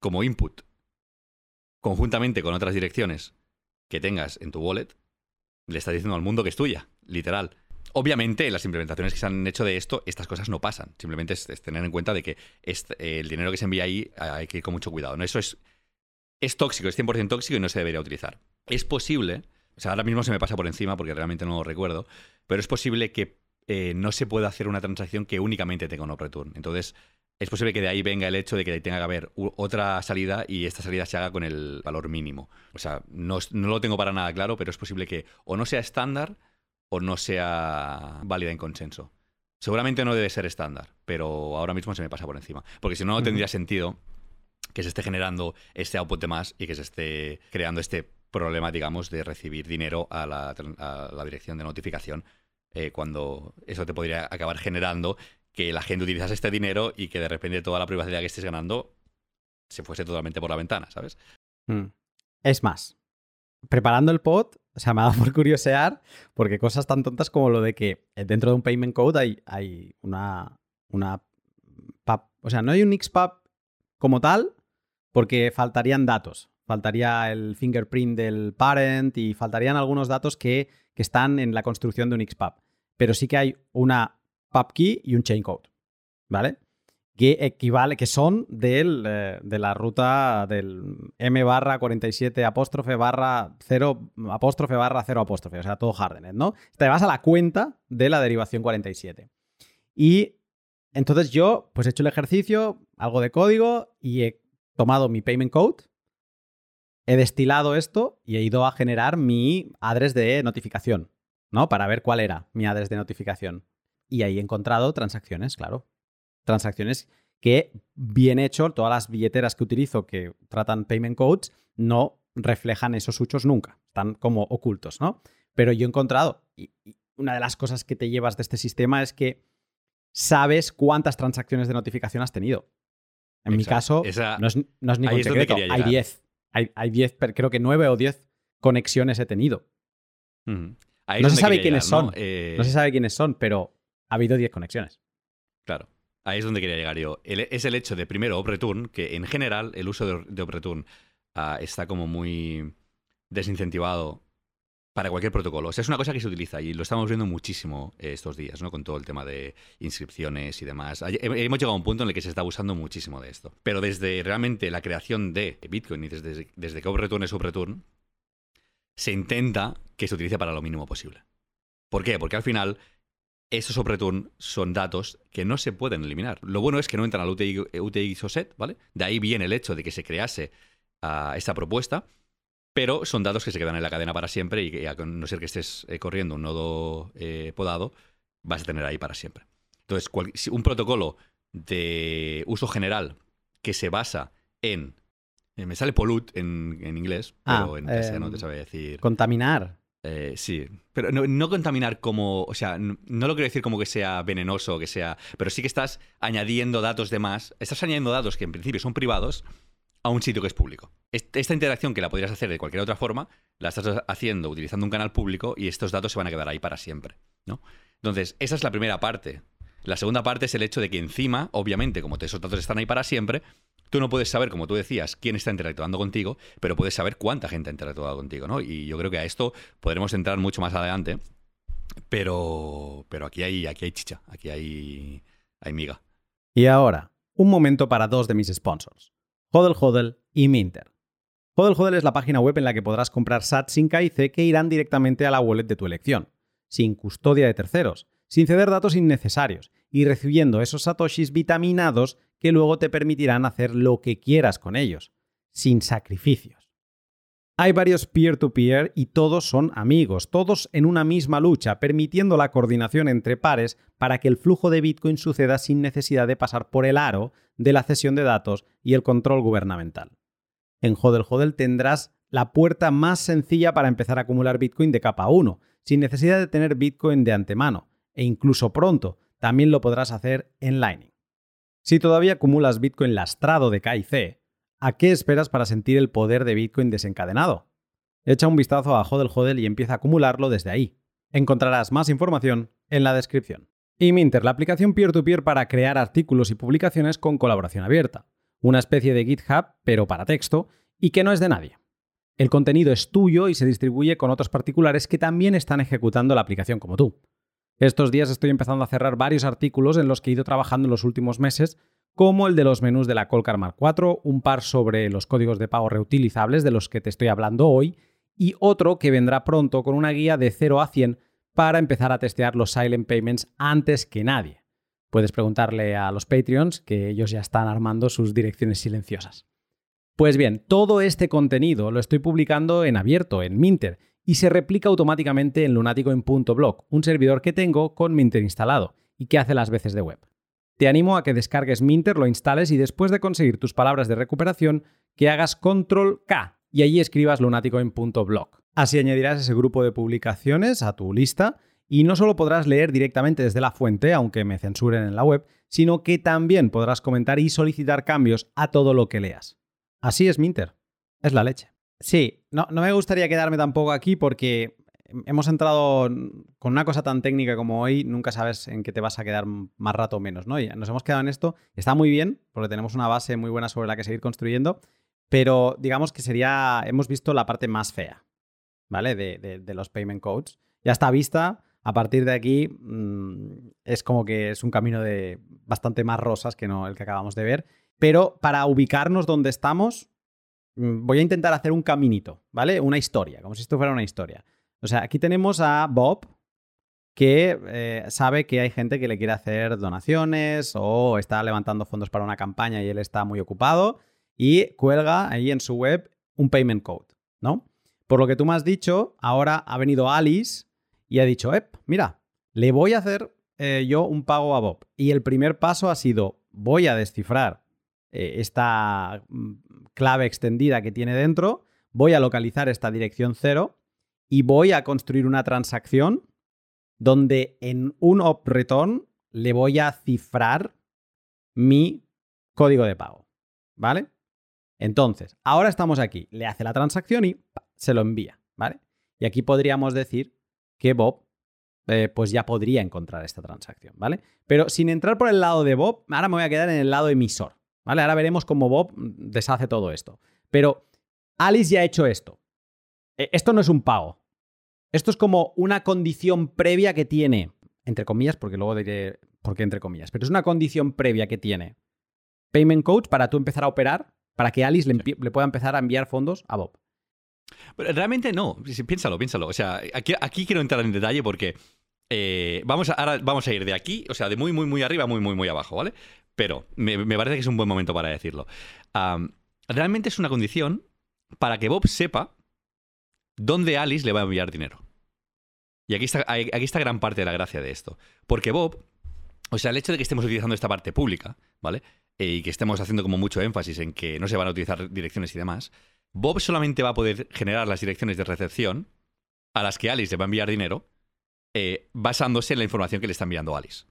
como input conjuntamente con otras direcciones que tengas en tu wallet, le estás diciendo al mundo que es tuya, literal. Obviamente, las implementaciones que se han hecho de esto, estas cosas no pasan. Simplemente es, es tener en cuenta de que este- el dinero que se envía ahí hay que ir con mucho cuidado. ¿no? Eso es, es tóxico, es 100% tóxico y no se debería utilizar. Es posible, o sea, ahora mismo se me pasa por encima porque realmente no lo recuerdo, pero es posible que eh, no se pueda hacer una transacción que únicamente tenga un op return. Entonces, es posible que de ahí venga el hecho de que tenga que haber otra salida y esta salida se haga con el valor mínimo. O sea, no, no lo tengo para nada claro, pero es posible que o no sea estándar o no sea válida en consenso. Seguramente no debe ser estándar, pero ahora mismo se me pasa por encima. Porque si no, no tendría sentido que se esté generando este output de más y que se esté creando este problema, digamos, de recibir dinero a la, a la dirección de notificación, eh, cuando eso te podría acabar generando que la gente utilizase este dinero y que de repente toda la privacidad que estés ganando se fuese totalmente por la ventana, ¿sabes? Mm. Es más, preparando el pod, o sea, me ha dado por curiosear, porque cosas tan tontas como lo de que eh, dentro de un payment code hay, hay una, una pub, o sea, no hay un XPub como tal, porque faltarían datos. Faltaría el fingerprint del parent y faltarían algunos datos que, que están en la construcción de un XPub. Pero sí que hay una pub key y un chain code, ¿vale? que equivale, que son del, eh, de la ruta del M barra 47 apóstrofe barra 0 apóstrofe barra 0 apóstrofe, o sea, todo hardened, ¿no? Te vas a la cuenta de la derivación 47. Y entonces yo, pues he hecho el ejercicio, algo de código, y he tomado mi payment code, he destilado esto y he ido a generar mi address de notificación, ¿no? Para ver cuál era mi address de notificación. Y ahí he encontrado transacciones, claro transacciones que, bien hecho, todas las billeteras que utilizo que tratan payment codes no reflejan esos huchos nunca. Están como ocultos, ¿no? Pero yo he encontrado, y, y una de las cosas que te llevas de este sistema es que sabes cuántas transacciones de notificación has tenido. En mi caso, Esa- no es, no es ningún es secreto. Hay llegar. 10. Hay, hay 10, pero creo que 9 o 10 conexiones he tenido. No se sabe quiénes llegar, ¿no? son. Eh, No se sabe quiénes son, pero ha habido 10 conexiones. Claro. Ahí es donde quería llegar yo. El- es el hecho de, primero, OpReturn, que en general el uso de, de OpReturn ah, está como muy desincentivado para cualquier protocolo. O sea, es una cosa que se utiliza y lo estamos viendo muchísimo eh, estos días, ¿no? Con todo el tema de inscripciones y demás. Hemos llegado a un punto en el que se está abusando muchísimo de esto. Pero desde realmente la creación de Bitcoin y desde, desde que OpReturn es OpReturn, se intenta que se utilice para lo mínimo posible. ¿Por qué? Porque al final esos OpReturn son datos que no se pueden eliminar. Lo bueno es que no entran al UTI, UTXOSET, ¿vale? De ahí viene el hecho de que se crease ah, esta propuesta, pero son datos que se quedan en la cadena para siempre y que a no ser que estés eh, corriendo un nodo eh, podado, vas a tener ahí para siempre. Entonces, cual- si un protocolo de uso general que se basa en... eh, me sale pollute en, en inglés, pero Ah, en castellano em, te sabe decir... Contaminar. Eh, sí, pero no, no contaminar como, o sea, n- no lo quiero decir como que sea venenoso o que sea, pero sí que estás añadiendo datos de más, estás añadiendo datos que en principio son privados a un sitio que es público. Est- Esta interacción que la podrías hacer de cualquier otra forma, la estás haciendo utilizando un canal público y estos datos se van a quedar ahí para siempre, ¿no? Entonces, esa es la primera parte. La segunda parte es el hecho de que encima, obviamente, como esos datos están ahí para siempre, tú no puedes saber, como tú decías, quién está interactuando contigo, pero puedes saber cuánta gente ha interactuado contigo, ¿no? Y yo creo que a esto podremos entrar mucho más adelante, pero, pero aquí, hay, aquí hay chicha, aquí hay, hay miga. Y ahora, un momento para dos de mis sponsors, Hodel Hodel y Minter. Hodel Hodel es la página web en la que podrás comprar SAT sin KIC que irán directamente a la wallet de tu elección, sin custodia de terceros, sin ceder datos innecesarios y recibiendo esos satoshis vitaminados que luego te permitirán hacer lo que quieras con ellos, sin sacrificios. Hay varios peer-to-peer y todos son amigos, todos en una misma lucha, permitiendo la coordinación entre pares para que el flujo de Bitcoin suceda sin necesidad de pasar por el aro de la cesión de datos y el control gubernamental. En Hodel Hodel tendrás la puerta más sencilla para empezar a acumular Bitcoin de capa 1, sin necesidad de tener Bitcoin de antemano, e incluso pronto también lo podrás hacer en Lightning. Si todavía acumulas Bitcoin lastrado de KIC, ¿A qué esperas para sentir el poder de Bitcoin desencadenado? Echa un vistazo a Hodel Hodel y empieza a acumularlo desde ahí. Encontrarás más información en la descripción. Y Minter, la aplicación peer-to-peer -peer para crear artículos y publicaciones con colaboración abierta. Una especie de GitHub, pero para texto, y que no es de nadie. El contenido es tuyo y se distribuye con otros particulares que también están ejecutando la aplicación como tú. Estos días estoy empezando a cerrar varios artículos en los que he ido trabajando en los últimos meses, como el de los menús de la Colcar Mark IV, un par sobre los códigos de pago reutilizables de los que te estoy hablando hoy, y otro que vendrá pronto con una guía de 0 a 100 para empezar a testear los silent payments antes que nadie. Puedes preguntarle a los Patreons que ellos ya están armando sus direcciones silenciosas. Pues bien, todo este contenido lo estoy publicando en abierto, en Minter, y se replica automáticamente en lunaticoin.blog, un servidor que tengo con Minter instalado y que hace las veces de web. Te animo a que descargues Minter, lo instales y después de conseguir tus palabras de recuperación, que hagas control K y allí escribas lunaticoin.blog. Así añadirás ese grupo de publicaciones a tu lista y no solo podrás leer directamente desde la fuente, aunque me censuren en la web, sino que también podrás comentar y solicitar cambios a todo lo que leas. Así es Minter. Es la leche. Sí, no, no me gustaría quedarme tampoco aquí porque hemos entrado con una cosa tan técnica como hoy, nunca sabes en qué te vas a quedar más rato o menos, ¿no? Y nos hemos quedado en esto. Está muy bien, porque tenemos una base muy buena sobre la que seguir construyendo, pero digamos que sería, hemos visto la parte más fea, ¿vale? De, los payment codes. Ya está vista. A partir de aquí mm, es como que es un camino de bastante más rosas que no el que acabamos de ver. Pero para ubicarnos donde estamos, mm, voy a intentar hacer un caminito, ¿vale? Una historia, como si esto fuera una historia. O sea, aquí tenemos a Bob, que eh, sabe que hay gente que le quiere hacer donaciones o está levantando fondos para una campaña y él está muy ocupado y cuelga ahí en su web un payment code, ¿no? Por lo que tú me has dicho, ahora ha venido Alice y ha dicho, mira, le voy a hacer eh, yo un pago a Bob. Y el primer paso ha sido, voy a descifrar eh, esta mm, clave extendida que tiene dentro, voy a localizar esta dirección cero y voy a construir una transacción donde en un op return le voy a cifrar mi código de pago. ¿Vale? Entonces, ahora estamos aquí, le hace la transacción y se lo envía, ¿vale? Y aquí podríamos decir que Bob eh, pues ya podría encontrar esta transacción, ¿vale? Pero sin entrar por el lado de Bob, ahora me voy a quedar en el lado emisor, ¿vale? Ahora veremos cómo Bob deshace todo esto. Pero Alice ya ha hecho esto. E, esto no es un pago. Esto es como una condición previa que tiene, entre comillas, porque luego diré por qué entre comillas, pero es una condición previa que tiene Payment Coach para tú empezar a operar para que Alice le, pueda empezar a enviar fondos a Bob. realmente no, piénsalo, piénsalo. O sea, aquí, aquí quiero entrar en detalle porque eh, vamos, a, ahora vamos a ir de aquí, o sea, de muy, muy, muy arriba, muy, muy, muy abajo, ¿vale? Pero me, parece que es un buen momento para decirlo. realmente es una condición para que Bob sepa dónde Alice le va a enviar dinero. Y aquí está, aquí está gran parte de la gracia de esto. Porque Bob, o sea, el hecho de que estemos utilizando esta parte pública, ¿vale? Eh, y que estemos haciendo como mucho énfasis en que no se van a utilizar direcciones y demás, Bob solamente va a poder generar las direcciones de recepción a las que Alice le va a enviar dinero eh, basándose en la información que le está enviando Alice.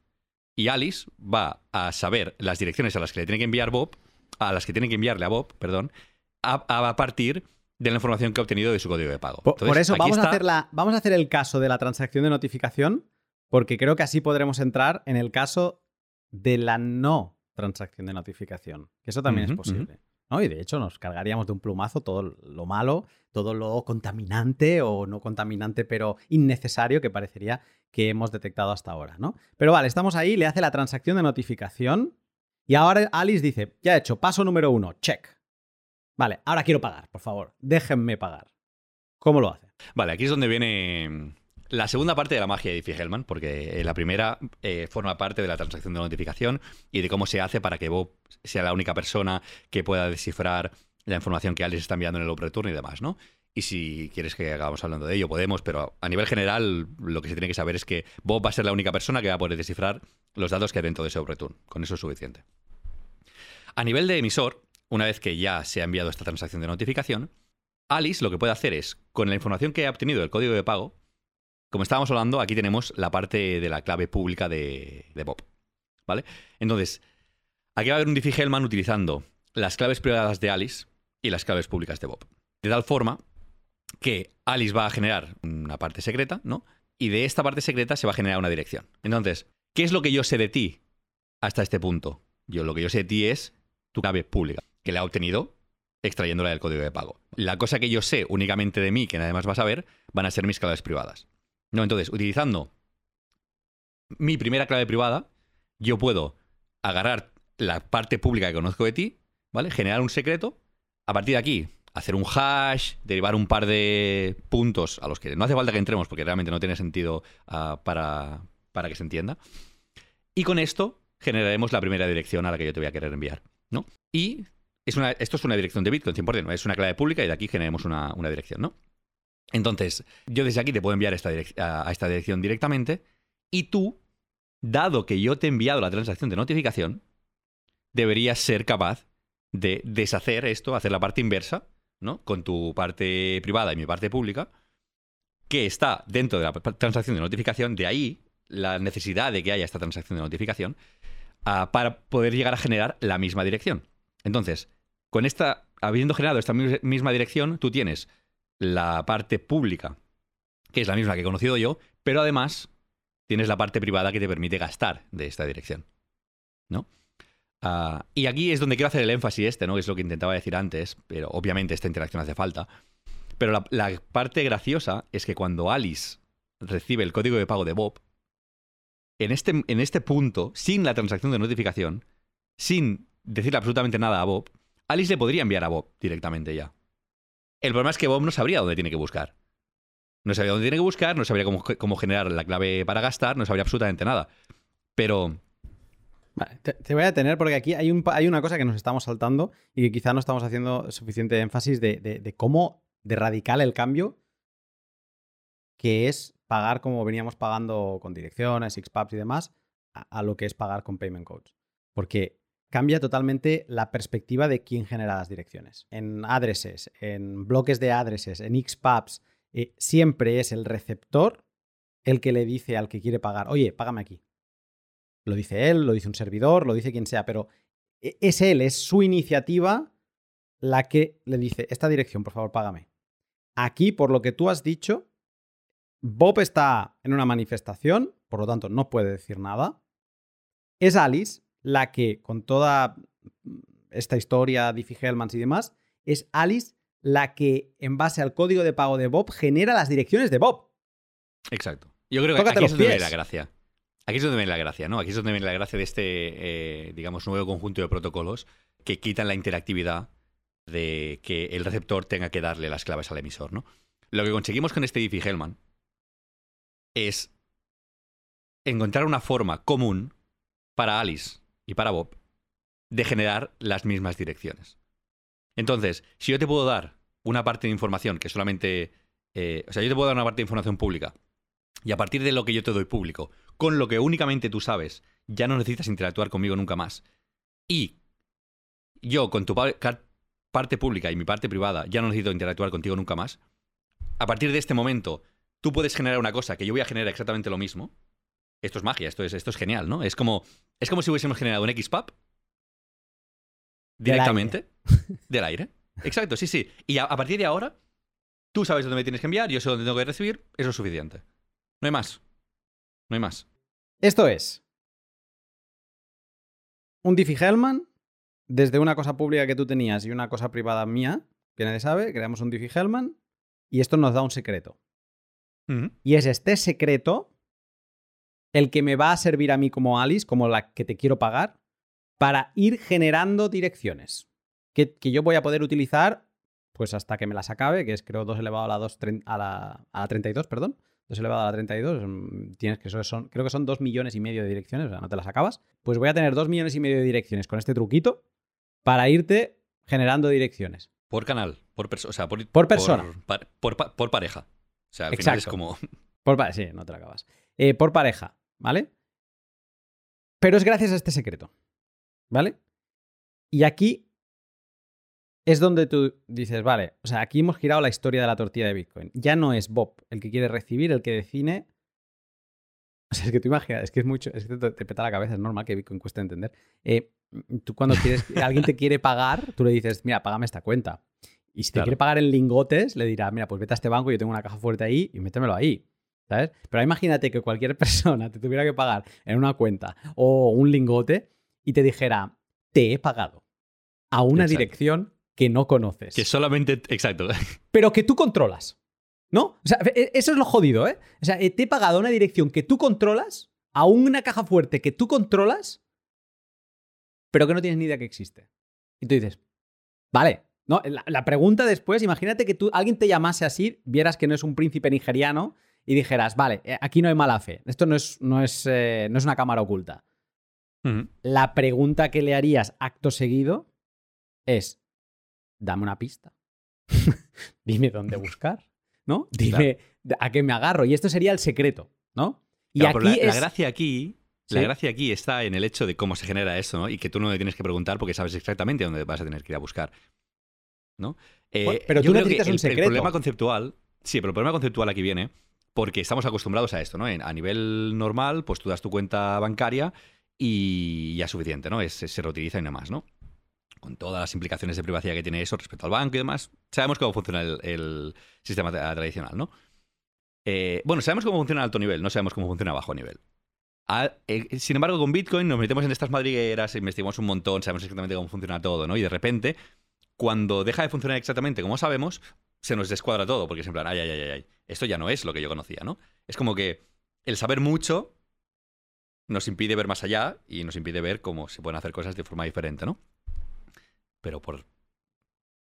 Y Alice va a saber las direcciones a las que le tiene que enviar Bob, a las que tiene que enviarle a Bob, perdón, a, partir de la información que ha obtenido de su código de pago. Por, eso vamos, a hacer vamos a hacer el caso de la transacción de notificación, porque creo que así podremos entrar en el caso de la no transacción de notificación, que eso también es posible. ¿no? Y de hecho nos cargaríamos de un plumazo todo lo malo, todo lo contaminante o no contaminante, pero innecesario que parecería que hemos detectado hasta ahora. ¿no? Pero vale, estamos ahí, le hace la transacción de notificación y ahora Alice dice, ya he hecho, paso número uno, check. Vale, ahora quiero pagar, por favor, déjenme pagar. ¿Cómo lo hace? Vale, aquí es donde viene la segunda parte de la magia de Diffie-Hellman, porque eh, la primera eh, forma parte de la transacción de notificación y de cómo se hace para que Bob sea la única persona que pueda descifrar la información que Alice está enviando en el return y demás, ¿no? Y si quieres que hagamos hablando de ello, podemos, pero a nivel general lo que se tiene que saber es que Bob va a ser la única persona que va a poder descifrar los datos que hay dentro de ese return. Con eso es suficiente. A nivel de emisor, una vez que ya se ha enviado esta transacción de notificación, Alice lo que puede hacer es, con la información que ha obtenido del código de pago, como estábamos hablando, aquí tenemos la parte de la clave pública de, Bob. ¿Vale? Entonces, aquí va a haber un Diffie-Hellman utilizando las claves privadas de Alice y las claves públicas de Bob. De tal forma que Alice va a generar una parte secreta, ¿no? Y de esta parte secreta se va a generar una dirección. Entonces, ¿qué es lo que yo sé de ti hasta este punto? Yo lo que yo sé de ti es tu clave pública, que la ha obtenido extrayéndola del código de pago. La cosa que yo sé únicamente de mí, que nadie más va a saber, van a ser mis claves privadas. No, entonces, utilizando mi primera clave privada, yo puedo agarrar la parte pública que conozco de ti, ¿vale? Generar un secreto, a partir de aquí, hacer un hash, derivar un par de puntos a los que no hace falta que entremos porque realmente no tiene sentido ah, para, para que se entienda. Y con esto generaremos la primera dirección a la que yo te voy a querer enviar, ¿no? Y es una, esto es una dirección de Bitcoin 100%, es una clave pública y de aquí generemos una, dirección, ¿no? Entonces, yo desde aquí te puedo enviar esta a, esta dirección directamente y tú, dado que yo te he enviado la transacción de notificación, deberías ser capaz de deshacer esto, hacer la parte inversa, ¿no? Con tu parte privada y mi parte pública, que está dentro de la transacción de notificación, de ahí la necesidad de que haya esta transacción de notificación, ah, para poder llegar a generar la misma dirección. Entonces, con esta, habiendo generado esta misma dirección, tú tienes la parte pública, que es la misma que he conocido yo, pero además tienes la parte privada que te permite gastar de esta dirección. ¿No? Ah, y aquí es donde quiero hacer el énfasis este, ¿no? Es lo que intentaba decir antes, pero obviamente esta interacción hace falta. Pero la, parte graciosa es que cuando Alice recibe el código de pago de Bob, en este, en este punto, sin la transacción de notificación, sin decirle absolutamente nada a Bob, Alice le podría enviar a Bob directamente ya. El problema es que Bob no sabría dónde tiene que buscar. No sabría dónde tiene que buscar, no sabría cómo, generar la clave para gastar, no sabría absolutamente nada. Pero te, voy a detener porque aquí hay, un, hay, una cosa que nos estamos saltando y que quizá no estamos haciendo suficiente énfasis de, cómo de radical el cambio que es pagar como veníamos pagando con direcciones, Xpubs y demás, a, lo que es pagar con payment codes. Porque cambia totalmente la perspectiva de quién genera las direcciones. En addresses, en bloques de addresses, en Xpubs, eh, siempre es el receptor el que le dice al que quiere pagar, oye, págame aquí. Lo dice él, lo dice un servidor, lo dice quien sea, pero e, es él, es su iniciativa la que le dice, esta dirección, por favor, págame. Aquí, por lo que tú has dicho, Bob está en una manifestación, por lo tanto no puede decir nada. Es Alice la que, con toda esta historia, Diffie Hellmans y demás, es Alice la que, en base al código de pago de Bob, genera las direcciones de Bob. Exacto. Yo creo que aquí es donde viene la gracia. Aquí es donde viene la gracia, ¿no? Aquí es donde viene la gracia de este, eh, digamos, nuevo conjunto de protocolos que quitan la interactividad de que el receptor tenga que darle las claves al emisor, ¿no? Lo que conseguimos con este Diffie-Hellman es encontrar una forma común para Alice y para Bob de generar las mismas direcciones. Entonces, si yo te puedo dar una parte de información que solamente... Eh, o sea, yo te puedo dar una parte de información pública y a partir de lo que yo te doy público, con lo que únicamente tú sabes, ya no necesitas interactuar conmigo nunca más. Y yo con tu parte pública y mi parte privada ya no necesito interactuar contigo nunca más. A partir de este momento, tú puedes generar una cosa que yo voy a generar exactamente lo mismo, esto es magia, esto es, esto es genial, ¿no? Es como, es como si hubiésemos generado un XPub directamente (laughs) del aire. Exacto, sí, sí. Y a, partir de ahora, tú sabes dónde me tienes que enviar, yo sé dónde tengo que recibir, eso es suficiente. No hay más. No hay más. Esto es un Diffie-Hellman desde una cosa pública que tú tenías y una cosa privada mía, que nadie sabe, creamos un Diffie-Hellman y esto nos da un secreto. Y es este secreto el que me va a servir a mí como Alice, como la que te quiero pagar, para ir generando direcciones que, yo voy a poder utilizar pues hasta que me las acabe, que es creo 2 elevado a la, 2, a la, a la 32, perdón. 2 elevado a la 32, mm, tienes que son, creo que son 2 millones y medio de direcciones, o sea, no te las acabas. Pues voy a tener 2 millones y medio de direcciones con este truquito para irte generando direcciones. Por canal, por, persona o sea, por, por persona. Por, pareja. O sea, al Final es como... Por, sí, no te la acabas. Eh, por pareja. ¿Vale? Pero es gracias a este secreto, ¿vale? Y aquí es donde tú dices, vale, o sea, aquí hemos girado la historia de la tortilla de Bitcoin. Ya no es Bob el que quiere recibir, el que define (laughs) O sea, es que tú imaginas, es que es mucho, es que te, te peta la cabeza, es normal que Bitcoin cueste entender. Eh, tú cuando quieres, alguien te quiere pagar, tú le dices, mira, págame esta cuenta. Y si te Claro. quiere pagar en lingotes, le dirá, mira, pues vete a este banco, yo tengo una caja fuerte ahí y métemelo ahí. ¿Sabes? Pero imagínate que cualquier (laughs) persona te tuviera que pagar en una cuenta o un lingote y te dijera, te he pagado a una Exacto. dirección que no conoces Que solamente. Exacto. (laughs) pero que tú controlas. ¿No? O sea, e- eso es lo jodido, ¿eh? O sea, eh, te he pagado a una dirección que tú controlas, a una caja fuerte que tú controlas, pero que no tienes ni idea que existe. Y tú dices, vale. No, la, la pregunta después, imagínate que tú, alguien te llamase así, vieras que no es un príncipe nigeriano y dijeras, vale, eh, aquí no hay mala fe. Esto no es, no es, eh, no es una cámara oculta. La pregunta que le harías acto seguido es, dame una pista. (laughs) Dime dónde buscar, ¿no? Dime a qué me agarro. Y esto sería el secreto, ¿no? Y Claro, aquí la, gracia aquí. La Sí. gracia aquí está en el hecho de cómo se genera eso, ¿no? Y que tú no le tienes que preguntar porque sabes exactamente dónde vas a tener que ir a buscar. ¿No? Eh, pero yo tú creo que necesitas un el- El secreto. problema conceptual. Sí, pero el problema conceptual aquí viene porque estamos acostumbrados a esto, ¿no? A nivel normal, pues tú das tu cuenta bancaria y ya es suficiente, ¿no? Se reutiliza y nada más, ¿no? Con todas las implicaciones de privacidad que tiene eso respecto al banco y demás, sabemos cómo funciona el, sistema tra- tradicional, ¿no? Eh, bueno, sabemos cómo funciona a alto nivel, no sabemos cómo funciona a bajo nivel. Eh, sin embargo, con Bitcoin nos metemos en estas madrigueras, investigamos un montón, sabemos exactamente cómo funciona todo, ¿no? Y de repente, cuando deja de funcionar exactamente como sabemos, se nos descuadra todo, porque es en plan, ay, ay, ay, ay, esto ya no es lo que yo conocía, ¿no? Es como que el saber mucho nos impide ver más allá y nos impide ver cómo se pueden hacer cosas de forma diferente, ¿no? Pero por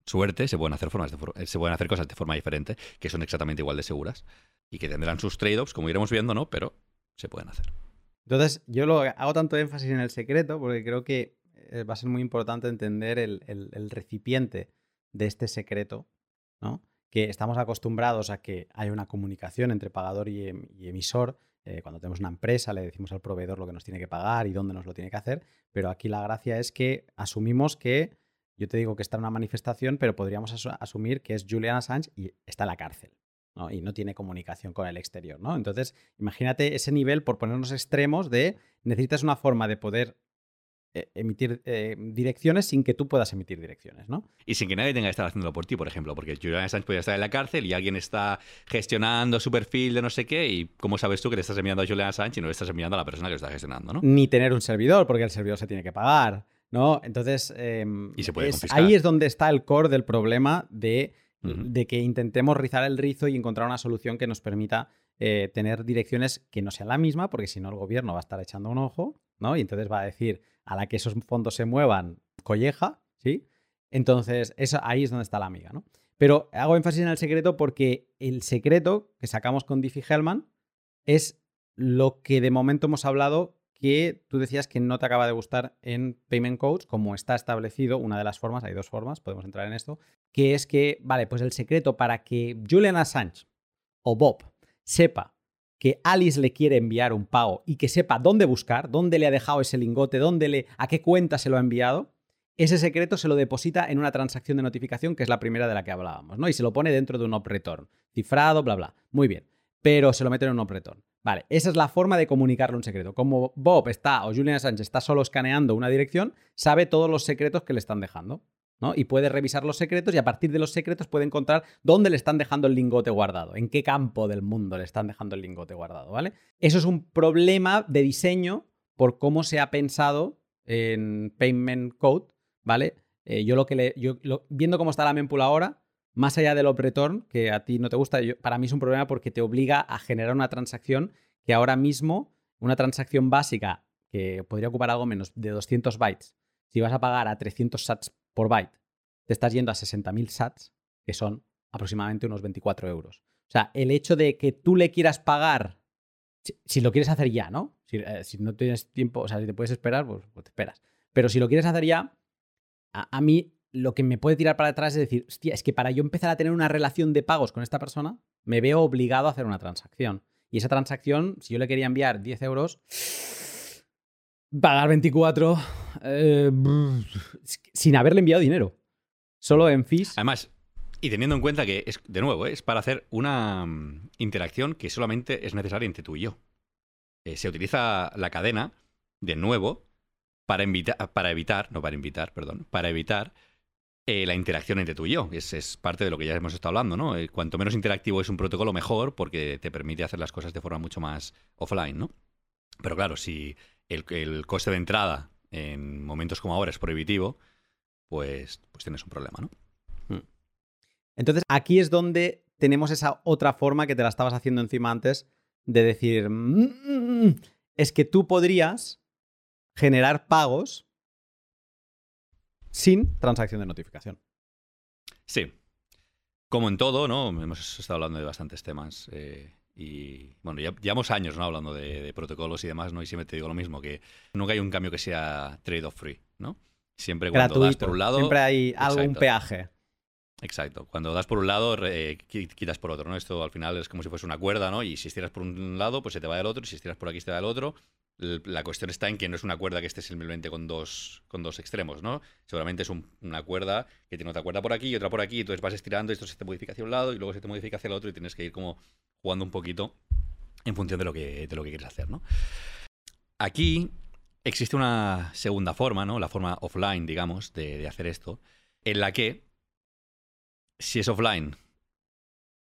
suerte se pueden hacer, formas eh, se pueden hacer cosas de forma diferente que son exactamente igual de seguras y que tendrán sus trade-offs, como iremos viendo, ¿no? Pero se pueden hacer. Entonces, yo lo hago tanto énfasis en el secreto porque creo que eh, va a ser muy importante entender el recipiente de este secreto, ¿no? Que estamos acostumbrados a que hay una comunicación entre pagador y, em- emisor. Eh, cuando tenemos una empresa, le decimos al proveedor lo que nos tiene que pagar y dónde nos lo tiene que hacer. Pero aquí la gracia es que asumimos que, yo te digo que está en una manifestación, pero podríamos asu- asumir que es Julian Assange y está en la cárcel. ¿no? Y no tiene comunicación con el exterior, ¿no? Entonces, imagínate ese nivel por ponernos extremos de necesitas una forma de poder emitir eh, direcciones sin que tú puedas emitir direcciones, ¿no? Y sin que nadie tenga que estar haciéndolo por ti, por ejemplo, porque Julian Assange podría estar en la cárcel y alguien está gestionando su perfil de no sé qué y ¿cómo sabes tú que le estás enviando a Julian Assange y no le estás enviando a la persona que lo está gestionando, ¿no? Ni tener un servidor, porque el servidor se tiene que pagar, ¿no? Entonces, eh, Y se puede es- confiscar. ahí es donde está el core del problema de, de que intentemos rizar el rizo y encontrar una solución que nos permita eh, tener direcciones que no sean la misma, porque si no el gobierno va a estar echando un ojo, ¿no? Y entonces va a decir, a la que esos fondos se muevan, colleja, ¿sí? Entonces, eso, ahí es donde está la amiga, ¿no? Pero hago énfasis en el secreto porque el secreto que sacamos con Diffie-Hellman es lo que de momento hemos hablado que tú decías que no te acaba de gustar en Payment Codes, como está establecido, una de las formas, hay dos formas, podemos entrar en esto, que es que, vale, pues el secreto para que Julian Assange o Bob sepa que Alice le quiere enviar un pago y que sepa dónde buscar, dónde le ha dejado ese lingote, dónde le, a qué cuenta se lo ha enviado, ese secreto se lo deposita en una transacción de notificación que es la primera de la que hablábamos, ¿no? Y se lo pone dentro de un op return, cifrado, bla, bla. Muy bien. Pero se lo mete en un op return. Vale, esa es la forma de comunicarle un secreto. Como Bob está o Julian Assange está solo escaneando una dirección, sabe todos los secretos que le están dejando. ¿No? Y puede revisar los secretos y a partir de los secretos puede encontrar dónde le están dejando el lingote guardado, en qué campo del mundo le están dejando el lingote guardado, ¿vale? Eso es un problema de diseño por cómo se ha pensado en Payment Code, ¿vale? Eh, yo lo que le. Yo, viendo cómo está la mempool ahora, más allá del op return, que a ti no te gusta, para mí es un problema porque te obliga a generar una transacción que ahora mismo, una transacción básica que podría ocupar algo menos de 200 bytes, si vas a pagar a 300 sats por byte, te estás yendo a 60.000 sats, que son aproximadamente unos 24 euros. O sea, el hecho de que tú le quieras pagar, si, lo quieres hacer ya, ¿no? Si, eh, si no tienes tiempo, o sea, si te puedes esperar, pues, pues te esperas. Pero si lo quieres hacer ya, a, a mí lo que me puede tirar para atrás es decir, hostia, es que para yo empezar a tener una relación de pagos con esta persona, me veo obligado a hacer una transacción. Y esa transacción, si yo le quería enviar 10 euros, pagar 24 eh, sin haberle enviado dinero. Solo en fees. Además, y teniendo en cuenta que, es de nuevo, ¿eh? es para hacer una mm, interacción que solamente es necesaria entre tú y yo. eh, se utiliza la cadena de nuevo para, para evitar, no para invitar, perdón, para evitar la interacción entre tú y yo. Es, parte de lo que ya hemos estado hablando, ¿no? Cuanto menos interactivo es un protocolo, mejor, porque te permite hacer las cosas de forma mucho más offline, ¿no? Pero claro, si el, el coste de entrada en momentos como ahora es prohibitivo, pues, pues tienes un problema, ¿no? Hmm. Entonces, aquí es donde tenemos esa otra forma que te la estabas haciendo encima antes de decir, mm, es que tú podrías generar pagos sin transacción de notificación. Sí. Como en todo, ¿no? Hemos estado hablando de bastantes temas. Eh, y bueno, ya llevamos años ¿no? hablando de, protocolos y demás, ¿no? Y siempre te digo lo mismo, que nunca hay un cambio que sea trade-off free, ¿no? Siempre cuando das por un lado. Siempre hay algún peaje. Exacto. Cuando das por un lado, quitas por otro, ¿no? Esto al final es como si fuese una cuerda, ¿no? Y si estiras por un lado, pues se te va del otro, y si estiras por aquí, se te va del otro. La cuestión está en que no es una cuerda que esté simplemente con dos, con dos extremos, ¿no? Seguramente es una cuerda que tiene otra cuerda por aquí y otra por aquí, entonces vas estirando, y esto se te modifica hacia un lado y luego se te modifica hacia el otro y tienes que ir como jugando un poquito en función de lo que, de lo que quieres hacer, ¿no? Aquí existe una segunda forma, ¿no? La forma offline, digamos, de hacer esto, en la que si es offline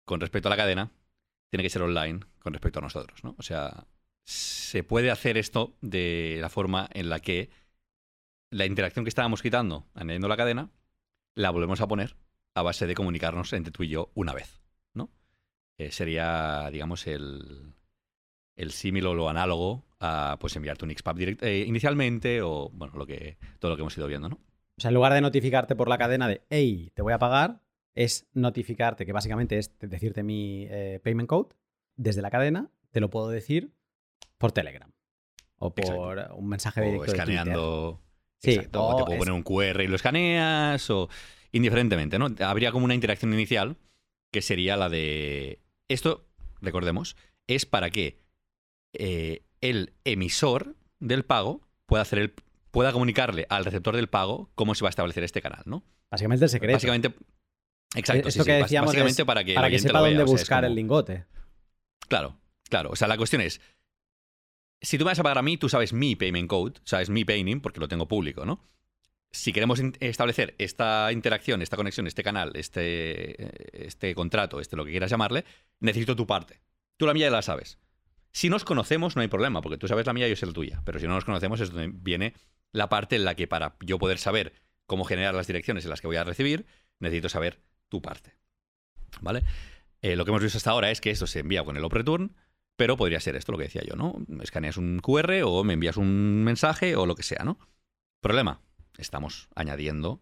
con respecto a la cadena, tiene que ser online con respecto a nosotros, ¿no? O sea, se puede hacer esto de la forma en la que la interacción que estábamos quitando añadiendo la cadena, la volvemos a poner a base de comunicarnos entre tú y yo una vez, ¿no? Eh, sería, digamos, el, el símil o lo análogo a pues enviarte un XPAP eh, inicialmente o, bueno, lo que, todo lo que hemos ido viendo, ¿no? O sea, en lugar de notificarte por la cadena de, hey, te voy a pagar, es notificarte, que básicamente es decirte mi eh, payment code desde la cadena, te lo puedo decir por Telegram o por un mensaje directo. O escaneando. Sí, exacto, o, te puedo poner un QR y lo escaneas, o indiferentemente, ¿no? Habría como una interacción inicial que sería la de. Esto, recordemos, es para que eh, el emisor del pago pueda hacer el pueda comunicarle al receptor del pago cómo se va a establecer este canal, ¿no? Básicamente el secreto. Básicamente, Exacto, Esto que decíamos básicamente para que, para que sepa dónde buscar el lingote. Claro, claro. O sea, la cuestión es, si tú me vas a pagar a mí, tú sabes mi payment code, sabes mi payment porque lo tengo público, ¿no? Si queremos establecer esta interacción, esta conexión, este canal, este, este contrato, este lo que quieras llamarle, necesito tu parte. Tú la mía ya la sabes. Si nos conocemos, no hay problema, porque tú sabes la mía y yo sé la tuya. Pero si no nos conocemos, es donde viene la parte en la que para yo poder saber cómo generar las direcciones en las que voy a recibir, necesito saber tu parte. ¿Vale? Eh, lo que hemos visto hasta ahora es que esto se envía con el op return, pero podría ser esto lo que decía yo, ¿no? Escaneas un QR o me envías un mensaje o lo que sea, ¿no? Problema, estamos añadiendo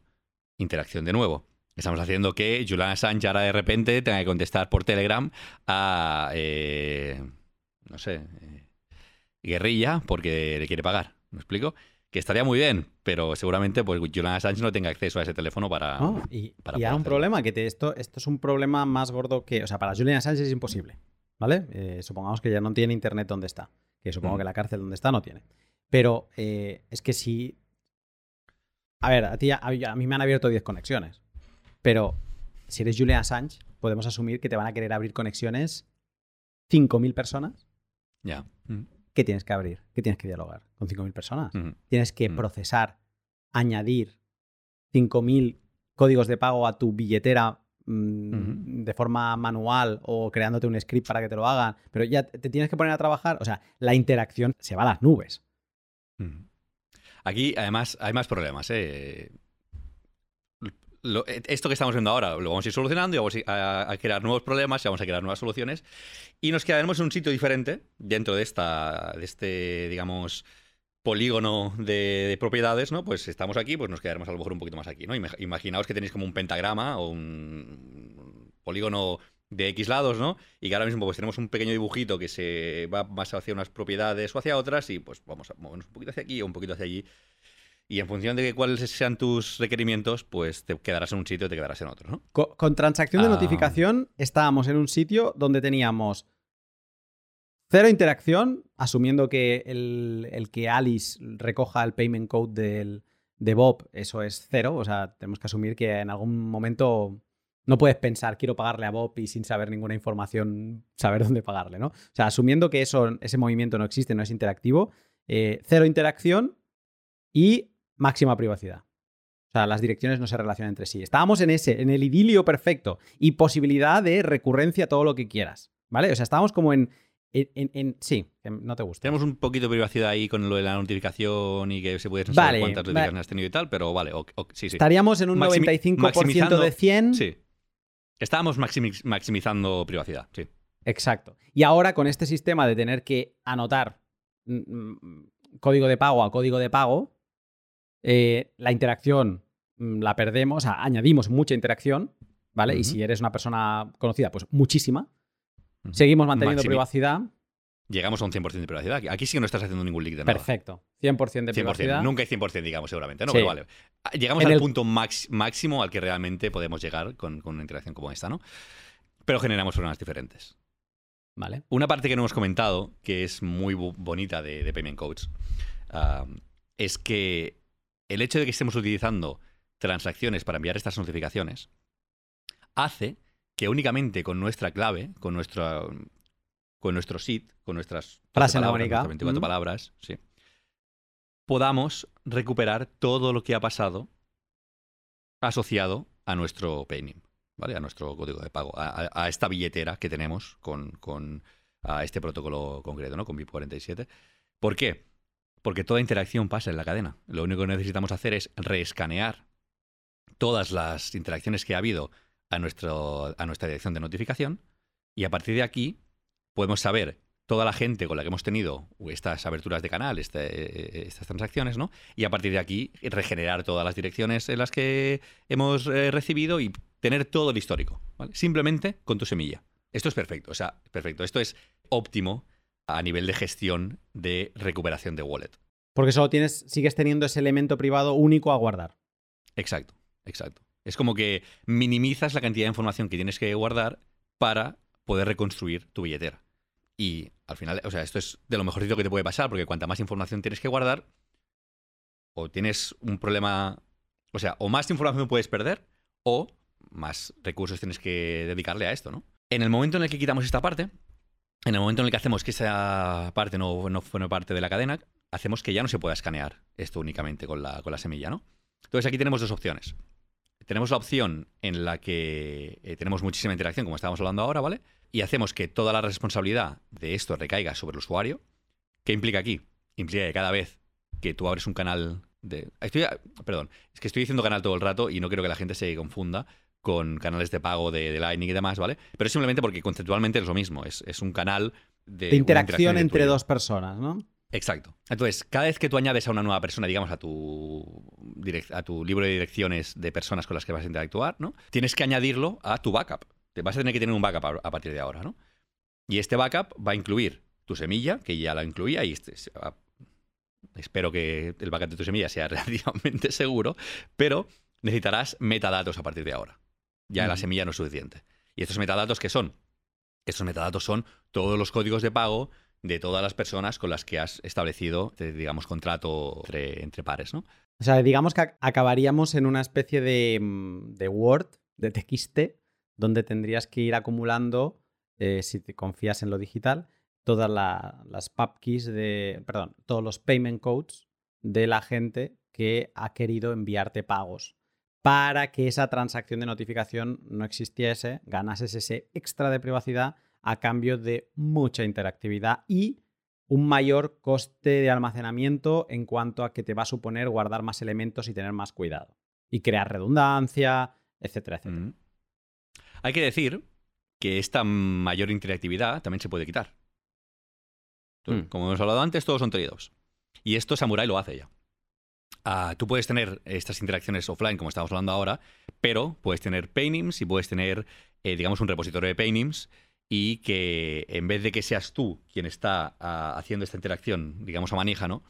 interacción de nuevo. Estamos haciendo que Julian Assange ahora de repente tenga que contestar por Telegram a, eh, no sé, eh, guerrilla porque le quiere pagar. ¿Me explico? que estaría muy bien, pero seguramente pues Julian Assange no tenga acceso a ese teléfono para. y, para y hay un problema, que esto, esto es un problema más gordo que. O sea, para Julian Assange es imposible. ¿Vale? Eh, supongamos que ya no tiene internet donde está. Que supongo mm. que la cárcel donde está no tiene. Pero eh, es que si. A ver, a ti a, mí me han abierto 10 conexiones. Pero si eres Julian Assange, podemos asumir que te van a querer abrir conexiones 5.000 personas. Ya. Mm. ¿qué tienes que abrir? ¿Qué tienes que dialogar? ¿Con 5.000 personas? Tienes que procesar, añadir 5.000 códigos de pago a tu billetera mm, de forma manual o creándote un script para que te lo hagan, pero ya te tienes que poner a trabajar. O sea, la interacción se va a las nubes. Aquí, además, hay más problemas. ¿eh? Eh, esto que estamos viendo ahora lo vamos a ir solucionando y vamos a, crear nuevos problemas y vamos a crear nuevas soluciones. Y nos quedaremos en un sitio diferente dentro de, esta, de este, digamos, polígono de, propiedades, ¿no? Pues estamos aquí, pues nos quedaremos a lo mejor un poquito más aquí, ¿no? Imaginaos que tenéis como un pentagrama o un polígono de X lados, ¿no? Y que ahora mismo pues tenemos un pequeño dibujito que se va más hacia unas propiedades o hacia otras y pues vamos a movernos un poquito hacia aquí o un poquito hacia allí y en función de cuáles sean tus requerimientos, pues te quedarás en un sitio o te quedarás en otro, ¿no? Con, transacción de ah. notificación estábamos en un sitio donde teníamos cero interacción, asumiendo que el, que Alice recoja el payment code del, de Bob, eso es cero. O sea, tenemos que asumir que en algún momento No puedes pensar, quiero pagarle a Bob y sin saber ninguna información, saber dónde pagarle, ¿no? O sea, asumiendo que eso, ese movimiento no existe, no es interactivo, eh, cero interacción y máxima privacidad. O sea, las direcciones no se relacionan entre sí. Estábamos en ese, en el idilio perfecto y posibilidad de recurrencia todo lo que quieras, ¿vale? O sea, estábamos como en, en, sí, no te gusta. Tenemos un poquito de privacidad ahí con lo de la notificación y que se puede saber cuántas notificaciones has tenido y tal, pero vale, sí, sí. Estaríamos en un 95% de 100. Sí. Estábamos maximizando privacidad, sí. Exacto. Y ahora con este sistema de tener que anotar mm, mm, código de pago a código de pago, eh, la interacción mm, la perdemos, añadimos mucha interacción, ¿vale? Y si eres una persona conocida, pues muchísima. Seguimos manteniendo privacidad. Llegamos a un 100% de privacidad. Aquí sí que no estás haciendo ningún leak de nada. Perfecto. 100% de privacidad. Nunca hay 100%, digamos, seguramente. No, pero vale. Llegamos al punto máximo al que realmente podemos llegar con, una interacción como esta, ¿no? Pero generamos problemas diferentes. Vale. Una parte que no hemos comentado, que es muy bonita de, Payment Codes, es que el hecho de que estemos utilizando transacciones para enviar estas notificaciones hace que únicamente con nuestra clave, con nuestra con nuestro SID, con nuestras Frase palabras, 24 palabras, sí, podamos recuperar todo lo que ha pasado asociado a nuestro paynim, ¿vale? A nuestro código de pago, a, esta billetera que tenemos con, con a este protocolo concreto, ¿no? Con BIP47. ¿Por qué? Porque toda interacción pasa en la cadena. Lo único que necesitamos hacer es reescanear todas las interacciones que ha habido a, nuestro, a nuestra dirección de notificación y a partir de aquí podemos saber toda la gente con la que hemos tenido estas aberturas de canal, este, estas transacciones, ¿no? Y a partir de aquí regenerar todas las direcciones en las que hemos eh, recibido y tener todo el histórico, Simplemente con tu semilla. Esto es perfecto, o sea, perfecto. Esto es óptimo a nivel de gestión de recuperación de wallet. Porque solo tienes, sigues teniendo ese elemento privado único a guardar. Exacto, exacto. Es como que minimizas la cantidad de información que tienes que guardar para poder reconstruir tu billetera. Y al final, o sea, esto es de lo mejorcito que te puede pasar, porque cuanta más información tienes que guardar, o tienes un problema, o sea, o más información puedes perder, o más recursos tienes que dedicarle a esto, ¿no? En el momento en el que quitamos esta parte, en el momento en el que hacemos que esa parte no, no forme parte de la cadena, hacemos que ya no se pueda escanear esto únicamente con la, con la semilla, ¿no? Entonces aquí tenemos dos opciones tenemos la opción en la que eh, tenemos muchísima interacción, como estábamos hablando ahora, ¿vale? Y hacemos que toda la responsabilidad de esto recaiga sobre el usuario. ¿Qué implica aquí? Implica que cada vez que tú abres un canal de... Estoy... Perdón, es que estoy diciendo canal todo el rato y no quiero que la gente se confunda con canales de pago de, Lightning y demás, ¿vale? Pero simplemente porque conceptualmente es lo mismo, es, un canal de... de interacción entre dos personas, ¿no? Exacto. Entonces, cada vez que tú añades a una nueva persona, digamos, a tu, a tu libro de direcciones de personas con las que vas a interactuar, ¿no? Tienes que añadirlo a tu backup. Te vas a tener que tener un backup a, partir de ahora, ¿no? Y este backup va a incluir tu semilla, que ya la incluía, y este, espero que el backup de tu semilla sea (laughs) relativamente seguro, pero necesitarás metadatos a partir de ahora. Ya la semilla no es suficiente. ¿Y estos metadatos qué son? Estos metadatos son todos los códigos de pago, de todas las personas con las que has establecido, eh, digamos, contrato entre, pares, ¿no? O sea, digamos que acabaríamos en una especie de, mm, de Word, de TXT, donde tendrías que ir acumulando, eh, si te confías en lo digital, todas las keys de, perdón, todos los payment codes de la gente que ha querido enviarte pagos para que esa transacción de notificación no existiese, ganases ese extra de privacidad a cambio de mucha interactividad y un mayor coste de almacenamiento en cuanto a que te va a suponer guardar más elementos y tener más cuidado. Y crear redundancia, etcétera, etcétera. Mm. Hay que decir que esta mayor interactividad también se puede quitar. Mm. Como hemos hablado antes, todos son trade Y esto Samurai lo hace ya. Ah, tú puedes tener estas interacciones offline, como estamos hablando ahora, pero puedes tener paynims y puedes tener, eh, digamos, un repositorio de paynims y que en vez de que seas tú quien está ah, haciendo esta interacción, digamos a manija, ¿no?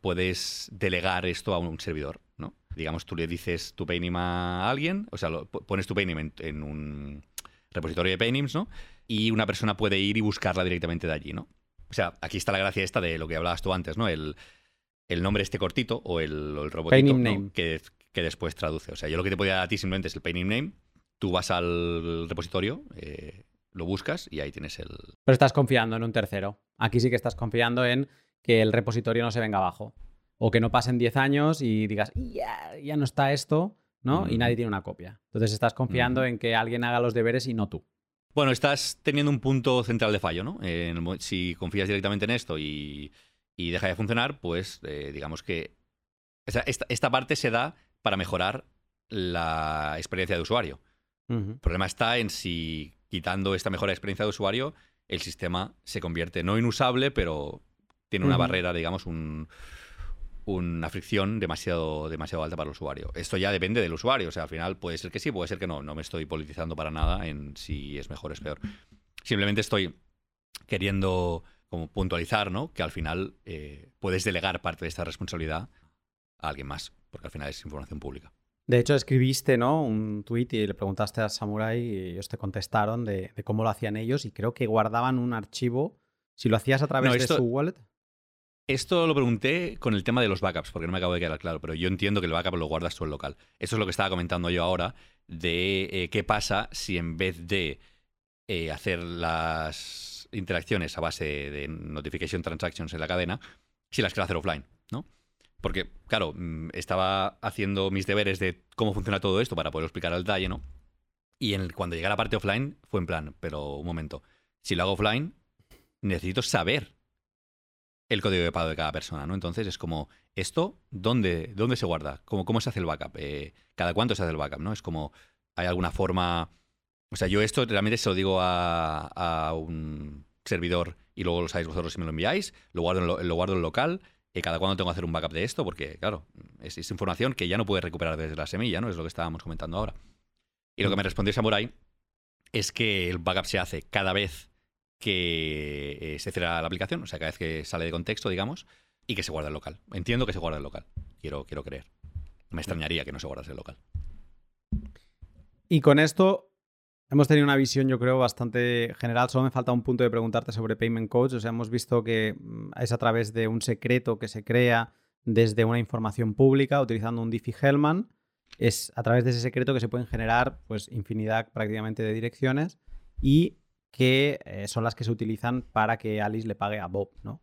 Puedes delegar esto a un servidor, ¿no? Digamos, tú le dices tu paynim a alguien, o sea, pones tu paynim en, un repositorio de paynims, ¿no? Y una persona puede ir y buscarla directamente de allí, ¿no? O sea, aquí está la gracia esta de lo que hablabas tú antes, ¿no? El, nombre este cortito o el, el robotito que, que, después traduce. O sea, yo lo que te podía dar a ti simplemente es el paynim name Tú vas al repositorio, eh, lo buscas y ahí tienes el... Pero estás confiando en un tercero. Aquí sí que estás confiando en que el repositorio no se venga abajo. O que no pasen 10 años y digas, ya, ya no está esto, ¿no? Y nadie tiene una copia. Entonces estás confiando en que alguien haga los deberes y no tú. Bueno, estás teniendo un punto central de fallo, ¿no? si confías directamente en esto y, deja de funcionar, pues eh, digamos que esta, parte se da para mejorar la experiencia de usuario. El problema está en si quitando esta mejora experiencia de usuario, el sistema se convierte no inusable, pero tiene una barrera, digamos, una fricción demasiado, demasiado alta para el usuario. Esto ya depende del usuario. O sea, al final puede ser que sí, puede ser que no. No me estoy politizando para nada en si es mejor o es peor. Simplemente estoy queriendo como puntualizar, ¿no? Que al final eh, puedes delegar parte de esta responsabilidad a alguien más, porque al final es información pública. De hecho, escribiste ¿no? un tweet y le preguntaste a Samurai y ellos te contestaron de, cómo lo hacían ellos y creo que guardaban un archivo. Si lo hacías a través de su wallet. Esto lo pregunté con el tema de los backups, porque no me acabo de quedar claro, pero yo entiendo que el backup lo guardas tú en local. Eso es lo que estaba comentando yo ahora, de eh, qué pasa si en vez de eh, hacer las interacciones a base de notification transactions en la cadena, si las quiero hacer offline, ¿no? Porque, claro, mm, estaba haciendo mis deberes de cómo funciona todo esto para poder explicar al detalle, ¿no? Y cuando llegué a la parte offline fue en plan, pero un momento, si lo hago offline, necesito saber el código de pago de cada persona, ¿no? Entonces es como, ¿esto dónde, dónde se guarda? ¿Cómo, ¿Cómo se hace el backup? Eh, ¿Cada cuánto se hace el backup, no? Es como, ¿hay alguna forma...? O sea, yo esto realmente se lo digo a, un servidor y luego lo sabéis vosotros si me lo enviáis, lo guardo en, lo, guardo en local, y cada cuándo tengo que hacer un backup de esto, porque, claro, es, información que ya no puedes recuperar desde la semilla, ¿no? Es lo que estábamos comentando ahora. Y lo que me respondió Samurai es que el backup se hace cada vez que eh, se cierra la aplicación, o sea, cada vez que sale de contexto, digamos, y que se guarda el local. Entiendo que se guarda el local. Quiero, quiero creer. Me extrañaría que no se guardase el local. Y con esto hemos tenido una visión, yo creo, bastante general. Solo me falta un punto de preguntarte sobre Payment Codes. O sea, hemos visto que mm, es a través de un secreto que se crea desde una información pública utilizando un Diffie-Hellman. Es a través de ese secreto que se pueden generar pues infinidad prácticamente de direcciones y que eh, son las que se utilizan para que Alice le pague a Bob, ¿no?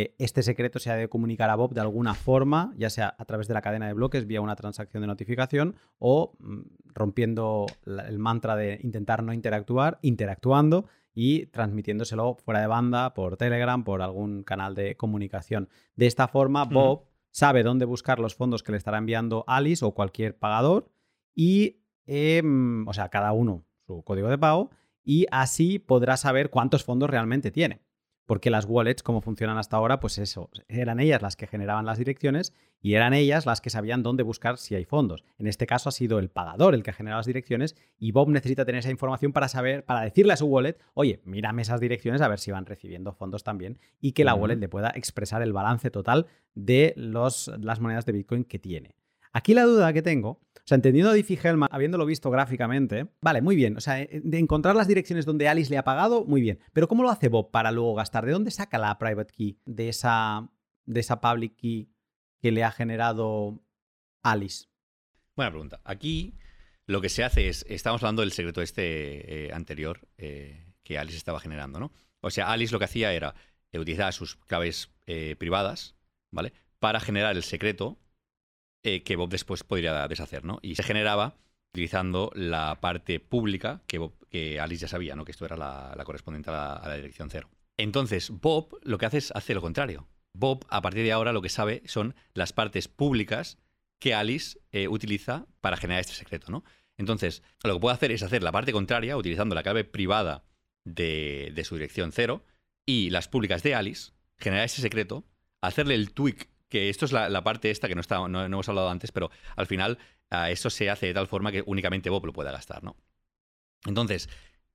Eh, este secreto se ha de comunicar a Bob de alguna forma, ya sea a través de la cadena de bloques vía una transacción de notificación o mm, rompiendo el mantra de intentar no interactuar, interactuando y transmitiéndoselo fuera de banda por Telegram, por algún canal de comunicación. De esta forma, Bob sabe dónde buscar los fondos que le estará enviando Alice o cualquier pagador y, em, o sea, cada uno su código de pago y así podrá saber cuántos fondos realmente tiene. Porque las wallets, como funcionan hasta ahora, pues eso, eran ellas las que generaban las direcciones y eran ellas las que sabían dónde buscar si hay fondos. En este caso ha sido el pagador el que genera las direcciones y Bob necesita tener esa información para saber, para decirle a su wallet, oye, mírame esas direcciones a ver si van recibiendo fondos también y que la wallet le pueda expresar el balance total de los, las monedas de Bitcoin que tiene. Aquí la duda que tengo o sea, entendiendo a Diffie-Hellman, habiéndolo visto gráficamente, vale, muy bien. O sea, eh, de encontrar las direcciones donde Alice le ha pagado, muy bien. Pero ¿cómo lo hace Bob para luego gastar? ¿De dónde saca la private key de esa, de esa public key que le ha generado Alice? Buena pregunta. Aquí lo que se hace es, estamos hablando del secreto este eh, anterior eh, que Alice estaba generando, ¿no? O sea, Alice lo que hacía era utilizar sus claves privadas, ¿vale? Para generar el secreto eh, que Bob después podría deshacer, ¿no? Y se generaba utilizando la parte pública que, que Alice ya sabía, ¿no? Que esto era la, correspondiente a la, dirección cero. Entonces, Bob lo que hace es hacer lo contrario. Bob, a partir de ahora, lo que sabe son las partes públicas que Alice eh, utiliza para generar este secreto, ¿no? Entonces, lo que puede hacer es hacer la parte contraria, utilizando la clave privada de, de su dirección cero y las públicas de Alice, generar ese secreto, hacerle el tweak que esto es la, parte esta que no, está, no, hemos hablado antes, pero al final uh, eso se hace de tal forma que únicamente Bob lo pueda gastar, ¿no? Entonces,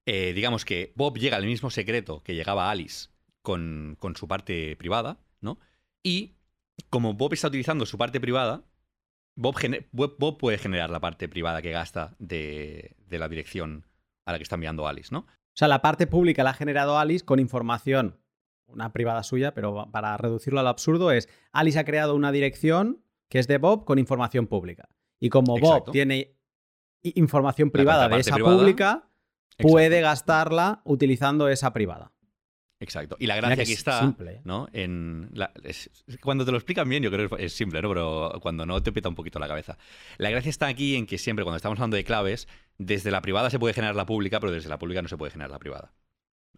eh, digamos que Bob llega al mismo secreto que llegaba Alice con, su parte privada, ¿no? Y como Bob está utilizando su parte privada, Bob, Bob puede generar la parte privada que gasta de, de, la dirección a la que está enviando Alice, ¿no? O sea, la parte pública la ha generado Alice con información una privada suya, pero para reducirlo al absurdo es, Alice ha creado una dirección que es de Bob con información pública. Y como Bob tiene información privada de esa privada. pública puede gastarla utilizando esa privada. Exacto. Y la gracia que aquí es está, simple, ¿eh? ¿no? En la- es- cuando te lo explican bien, yo creo que es simple, ¿no? Pero cuando no te peta un poquito la cabeza. La gracia está aquí en que siempre, cuando estamos hablando de claves, desde la privada se puede generar la pública, pero desde la pública no se puede generar la privada.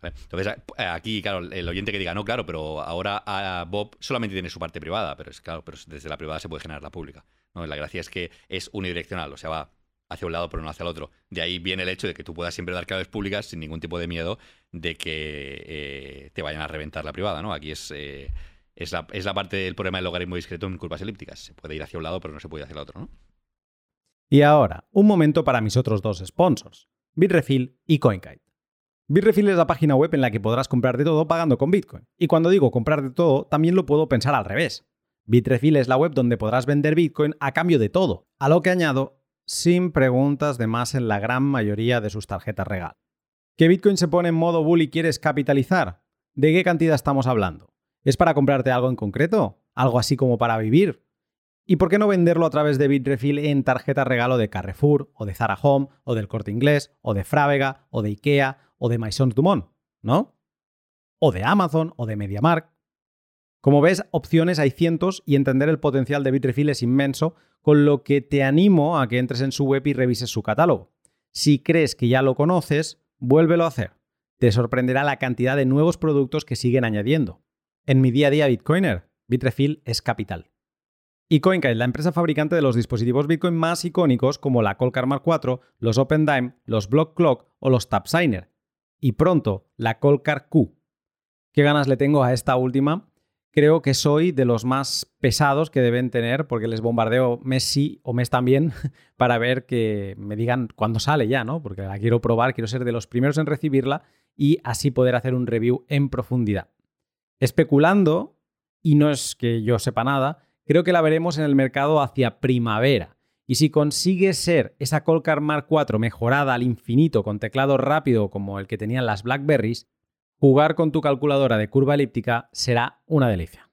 Entonces, eh, aquí, claro, el oyente que diga, no, claro, pero ahora ah, Bob solamente tiene su parte privada, pero es claro, pero desde la privada se puede generar la pública. ¿no? La gracia es que es unidireccional, o sea, va hacia un lado pero no hacia el otro. De ahí viene el hecho de que tú puedas siempre dar claves públicas sin ningún tipo de miedo de que eh, te vayan a reventar la privada, ¿no? Aquí es, eh, es, la, es la parte del problema del logaritmo discreto en curvas elípticas. Se puede ir hacia un lado pero no se puede ir hacia el otro, ¿no? Y ahora, un momento para mis otros dos sponsors, Bitrefill y CoinKite. Bitrefill es la página web en la que podrás comprar de todo pagando con Bitcoin. Y cuando digo comprar de todo, también lo puedo pensar al revés. Bitrefill es la web donde podrás vender Bitcoin a cambio de todo, a lo que añado, sin preguntas de más en la gran mayoría de sus tarjetas regalo. ¿Que Bitcoin se pone en modo bull y quieres capitalizar? ¿De qué cantidad estamos hablando? ¿Es para comprarte algo en concreto? ¿Algo así como para vivir? ¿Y por qué no venderlo a través de Bitrefill en tarjeta regalo de Carrefour, o de Zara Home, o del Corte Inglés, o de Frávega, o de Ikea, o de Maisons Dumont? ¿No? O de Amazon, o de MediaMarkt. Como ves, opciones hay cientos y entender el potencial de Bitrefill es inmenso, con lo que te animo a que entres en su web y revises su catálogo. Si crees que ya lo conoces, vuélvelo a hacer. Te sorprenderá la cantidad de nuevos productos que siguen añadiendo. En mi día a día Bitcoiner, Bitrefill es capital. Y CoinKite, la empresa fabricante de los dispositivos Bitcoin más icónicos como la Colcar Mark IV, los OpenDime, los Block Clock o los TapSigner. Y pronto, la Colcar Q. ¿Qué ganas le tengo a esta última? Creo que soy de los más pesados que deben tener porque les bombardeo mes sí o mes también (laughs) para ver que me digan cuándo sale ya, ¿no? Porque la quiero probar, quiero ser de los primeros en recibirla y así poder hacer un review en profundidad. Especulando, y no es que yo sepa nada, creo que la veremos en el mercado hacia primavera. Y si consigue ser esa Colcar Mark IV mejorada al infinito con teclado rápido como el que tenían las Blackberries, jugar con tu calculadora de curva elíptica será una delicia.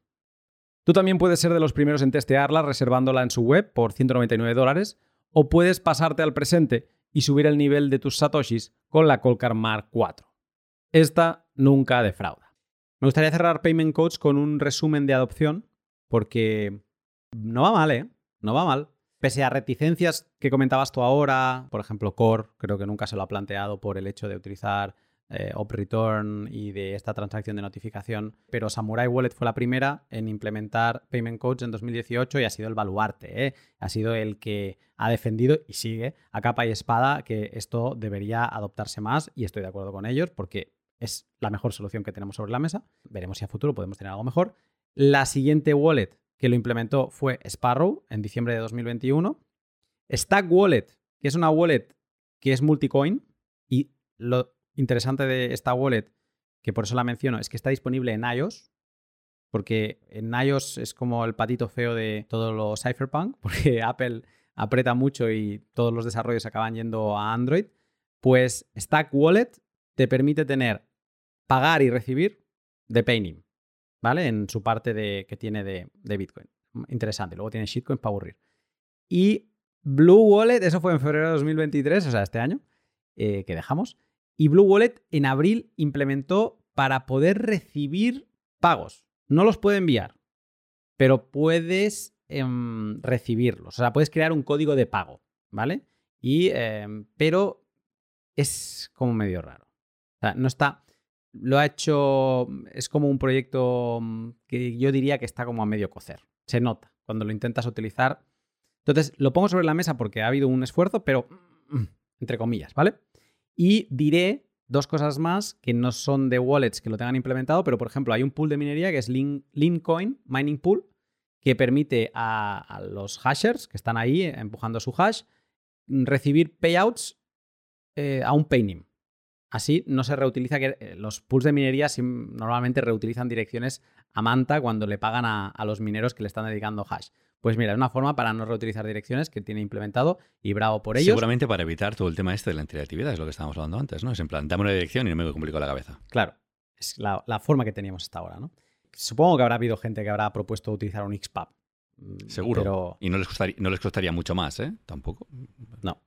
Tú también puedes ser de los primeros en testearla reservándola en su web por 199 dólares o puedes pasarte al presente y subir el nivel de tus satoshis con la Colcar Mark IV. Esta nunca defrauda. Me gustaría cerrar Payment Coach con un resumen de adopción porque no va mal, ¿eh? No va mal. Pese a reticencias que comentabas tú ahora, por ejemplo, Core, creo que nunca se lo ha planteado por el hecho de utilizar eh, Return y de esta transacción de notificación, pero Samurai Wallet fue la primera en implementar Payment Codes en 2018 y ha sido el baluarte, ¿eh? ha sido el que ha defendido y sigue a capa y espada que esto debería adoptarse más y estoy de acuerdo con ellos porque es la mejor solución que tenemos sobre la mesa. Veremos si a futuro podemos tener algo mejor. La siguiente wallet que lo implementó fue Sparrow en diciembre de 2021. Stack Wallet, que es una wallet que es multicoin y lo interesante de esta wallet, que por eso la menciono, es que está disponible en iOS, porque en iOS es como el patito feo de todo lo cypherpunk, (laughs) porque Apple aprieta mucho y todos los desarrollos acaban yendo a Android, pues Stack Wallet te permite tener pagar y recibir de Paynim, ¿vale? En su parte de, que tiene de, de Bitcoin. Interesante. Luego tiene shitcoin para aburrir. Y Blue Wallet, eso fue en febrero de 2023, o sea, este año, eh, que dejamos. Y Blue Wallet en abril implementó para poder recibir pagos. No los puede enviar, pero puedes eh, recibirlos. O sea, puedes crear un código de pago, ¿vale? Y, eh, pero es como medio raro. O sea, no está. Lo ha hecho. Es como un proyecto que yo diría que está como a medio cocer. Se nota cuando lo intentas utilizar. Entonces, lo pongo sobre la mesa porque ha habido un esfuerzo, pero entre comillas, ¿vale? Y diré dos cosas más que no son de wallets que lo tengan implementado, pero por ejemplo, hay un pool de minería que es Lincoin Mining Pool, que permite a, a los hashers que están ahí empujando su hash recibir payouts eh, a un paynim. Así no se reutiliza que los pools de minería normalmente reutilizan direcciones a manta cuando le pagan a, a, los mineros que le están dedicando hash. Pues mira, es una forma para no reutilizar direcciones que tiene implementado y bravo por ellos. Seguramente para evitar todo el tema este de la interactividad, es lo que estábamos hablando antes, ¿no? Es en plan, dame una dirección y no me complico la cabeza. Claro, es la, la forma que teníamos hasta ahora, ¿no? Supongo que habrá habido gente que habrá propuesto utilizar un XPub. Seguro. Pero... Y no les, costaría, no les costaría mucho más, ¿eh? Tampoco. No.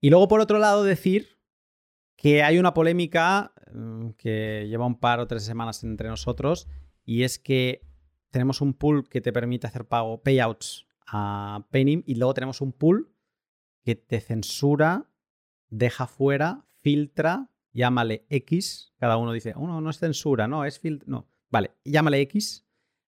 Y luego, por otro lado, decir que hay una polémica mm, que lleva un par o tres semanas entre nosotros y es que tenemos un pool que te permite hacer pago payouts a Paynim y luego tenemos un pool que te censura, deja fuera, filtra, llámale X. Cada uno dice, oh, no, no es censura, no, es filtro. No, vale, llámale X,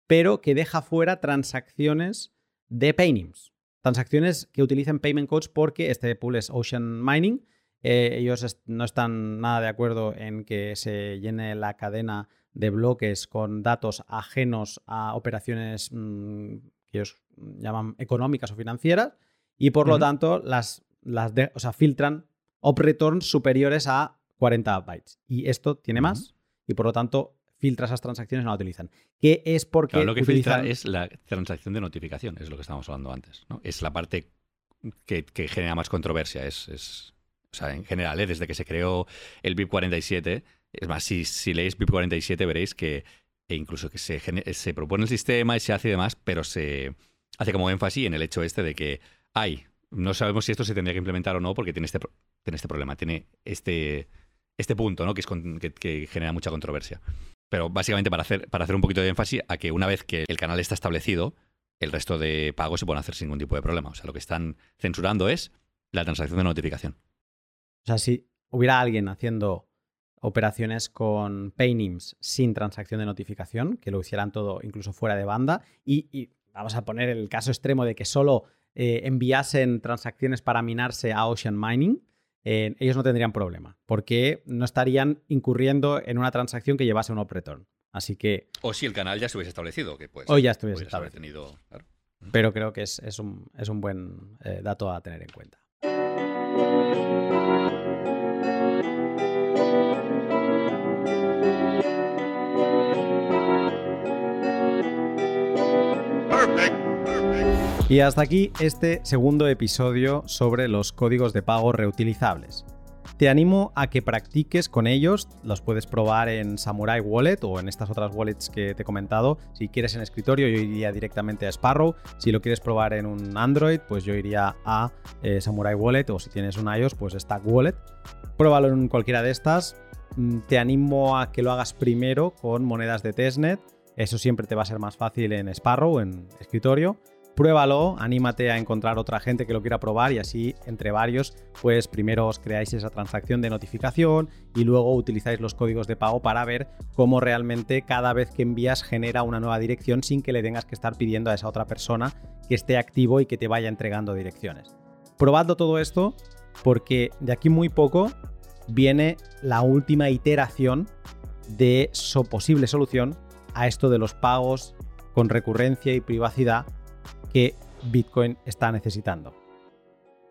pero que deja fuera transacciones de Paynims. Transacciones que utilicen payment codes porque este pool es Ocean Mining. Eh, ellos no están nada de acuerdo en que se llene la cadena de bloques con datos ajenos a operaciones mm, que ellos llaman económicas o financieras y por lo tanto las, las o sea, filtran op returns superiores a 40 bytes. Y esto tiene más y por lo tanto filtra esas transacciones y no la utilizan. ¿Qué es porque lo que filtra es la transacción de notificación, es lo que estábamos hablando antes. ¿no? Es la parte que, genera más controversia. Es, es, sea, en general, ¿eh? desde que se creó el BIP 47, es más, si, leéis BIP 47 veréis que e incluso que se, se propone el sistema y se hace y demás, pero se hace como énfasis en el hecho este de que hay, no sabemos si esto se tendría que implementar o no porque tiene este, tiene este problema, tiene este, este punto ¿no? que, es que, genera mucha controversia. Pero básicamente para hacer, para hacer un poquito de énfasis a que una vez que el canal está establecido, el resto de pagos se pueden hacer sin ningún tipo de problema. O sea, lo que están censurando es la transacción de notificación. O sea, si hubiera alguien haciendo operaciones con Paynims sin transacción de notificación, que lo hicieran todo incluso fuera de banda, y vamos a poner el caso extremo de que solo eh, enviasen transacciones para minarse a Ocean Mining, eh, ellos no tendrían problema, porque no estarían incurriendo en una transacción que llevase un op-return. Así que... O si el canal ya se hubiese establecido, que pues... O ya estuviese establecido. Pero creo que es, un, buen eh, dato a tener en cuenta. Y hasta aquí este segundo episodio sobre los códigos de pago reutilizables. Te animo a que practiques con ellos, los puedes probar en Samurai Wallet o en estas otras wallets que te he comentado. Si quieres en escritorio, yo iría directamente a Sparrow. Si lo quieres probar en un Android, pues yo iría a eh, Samurai Wallet o si tienes un iOS, pues Stack Wallet. Pruébalo en cualquiera de estas. Mm, te animo a que lo hagas primero con monedas de testnet. Eso siempre te va a ser más fácil en Sparrow, en escritorio pruébalo, anímate a encontrar otra gente que lo quiera probar y así entre varios, pues primero os creáis esa transacción de notificación y luego utilizáis los códigos de pago para ver cómo realmente cada vez que envías genera una nueva dirección sin que le tengas que estar pidiendo a esa otra persona que esté activo y que te vaya entregando direcciones. Probando todo esto porque de aquí muy poco viene la última iteración de su posible solución a esto de los pagos con recurrencia y privacidad que Bitcoin está necesitando.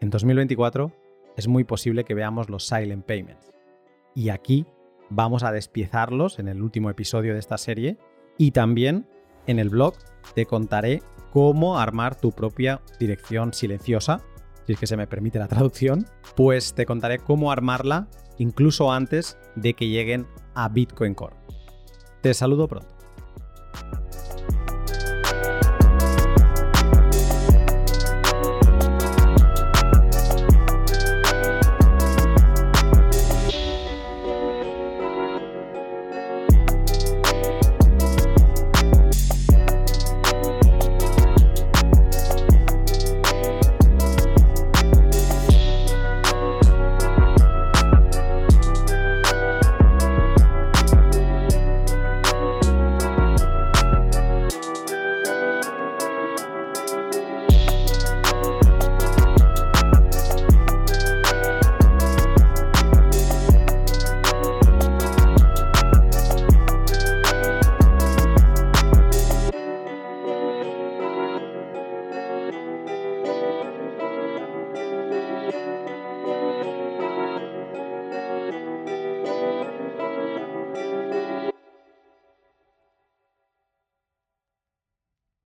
En 2024 es muy posible que veamos los silent payments. Y aquí vamos a despiezarlos en el último episodio de esta serie y también en el blog te contaré cómo armar tu propia dirección silenciosa, si es que se me permite la traducción, pues te contaré cómo armarla incluso antes de que lleguen a Bitcoin Core. Te saludo pronto.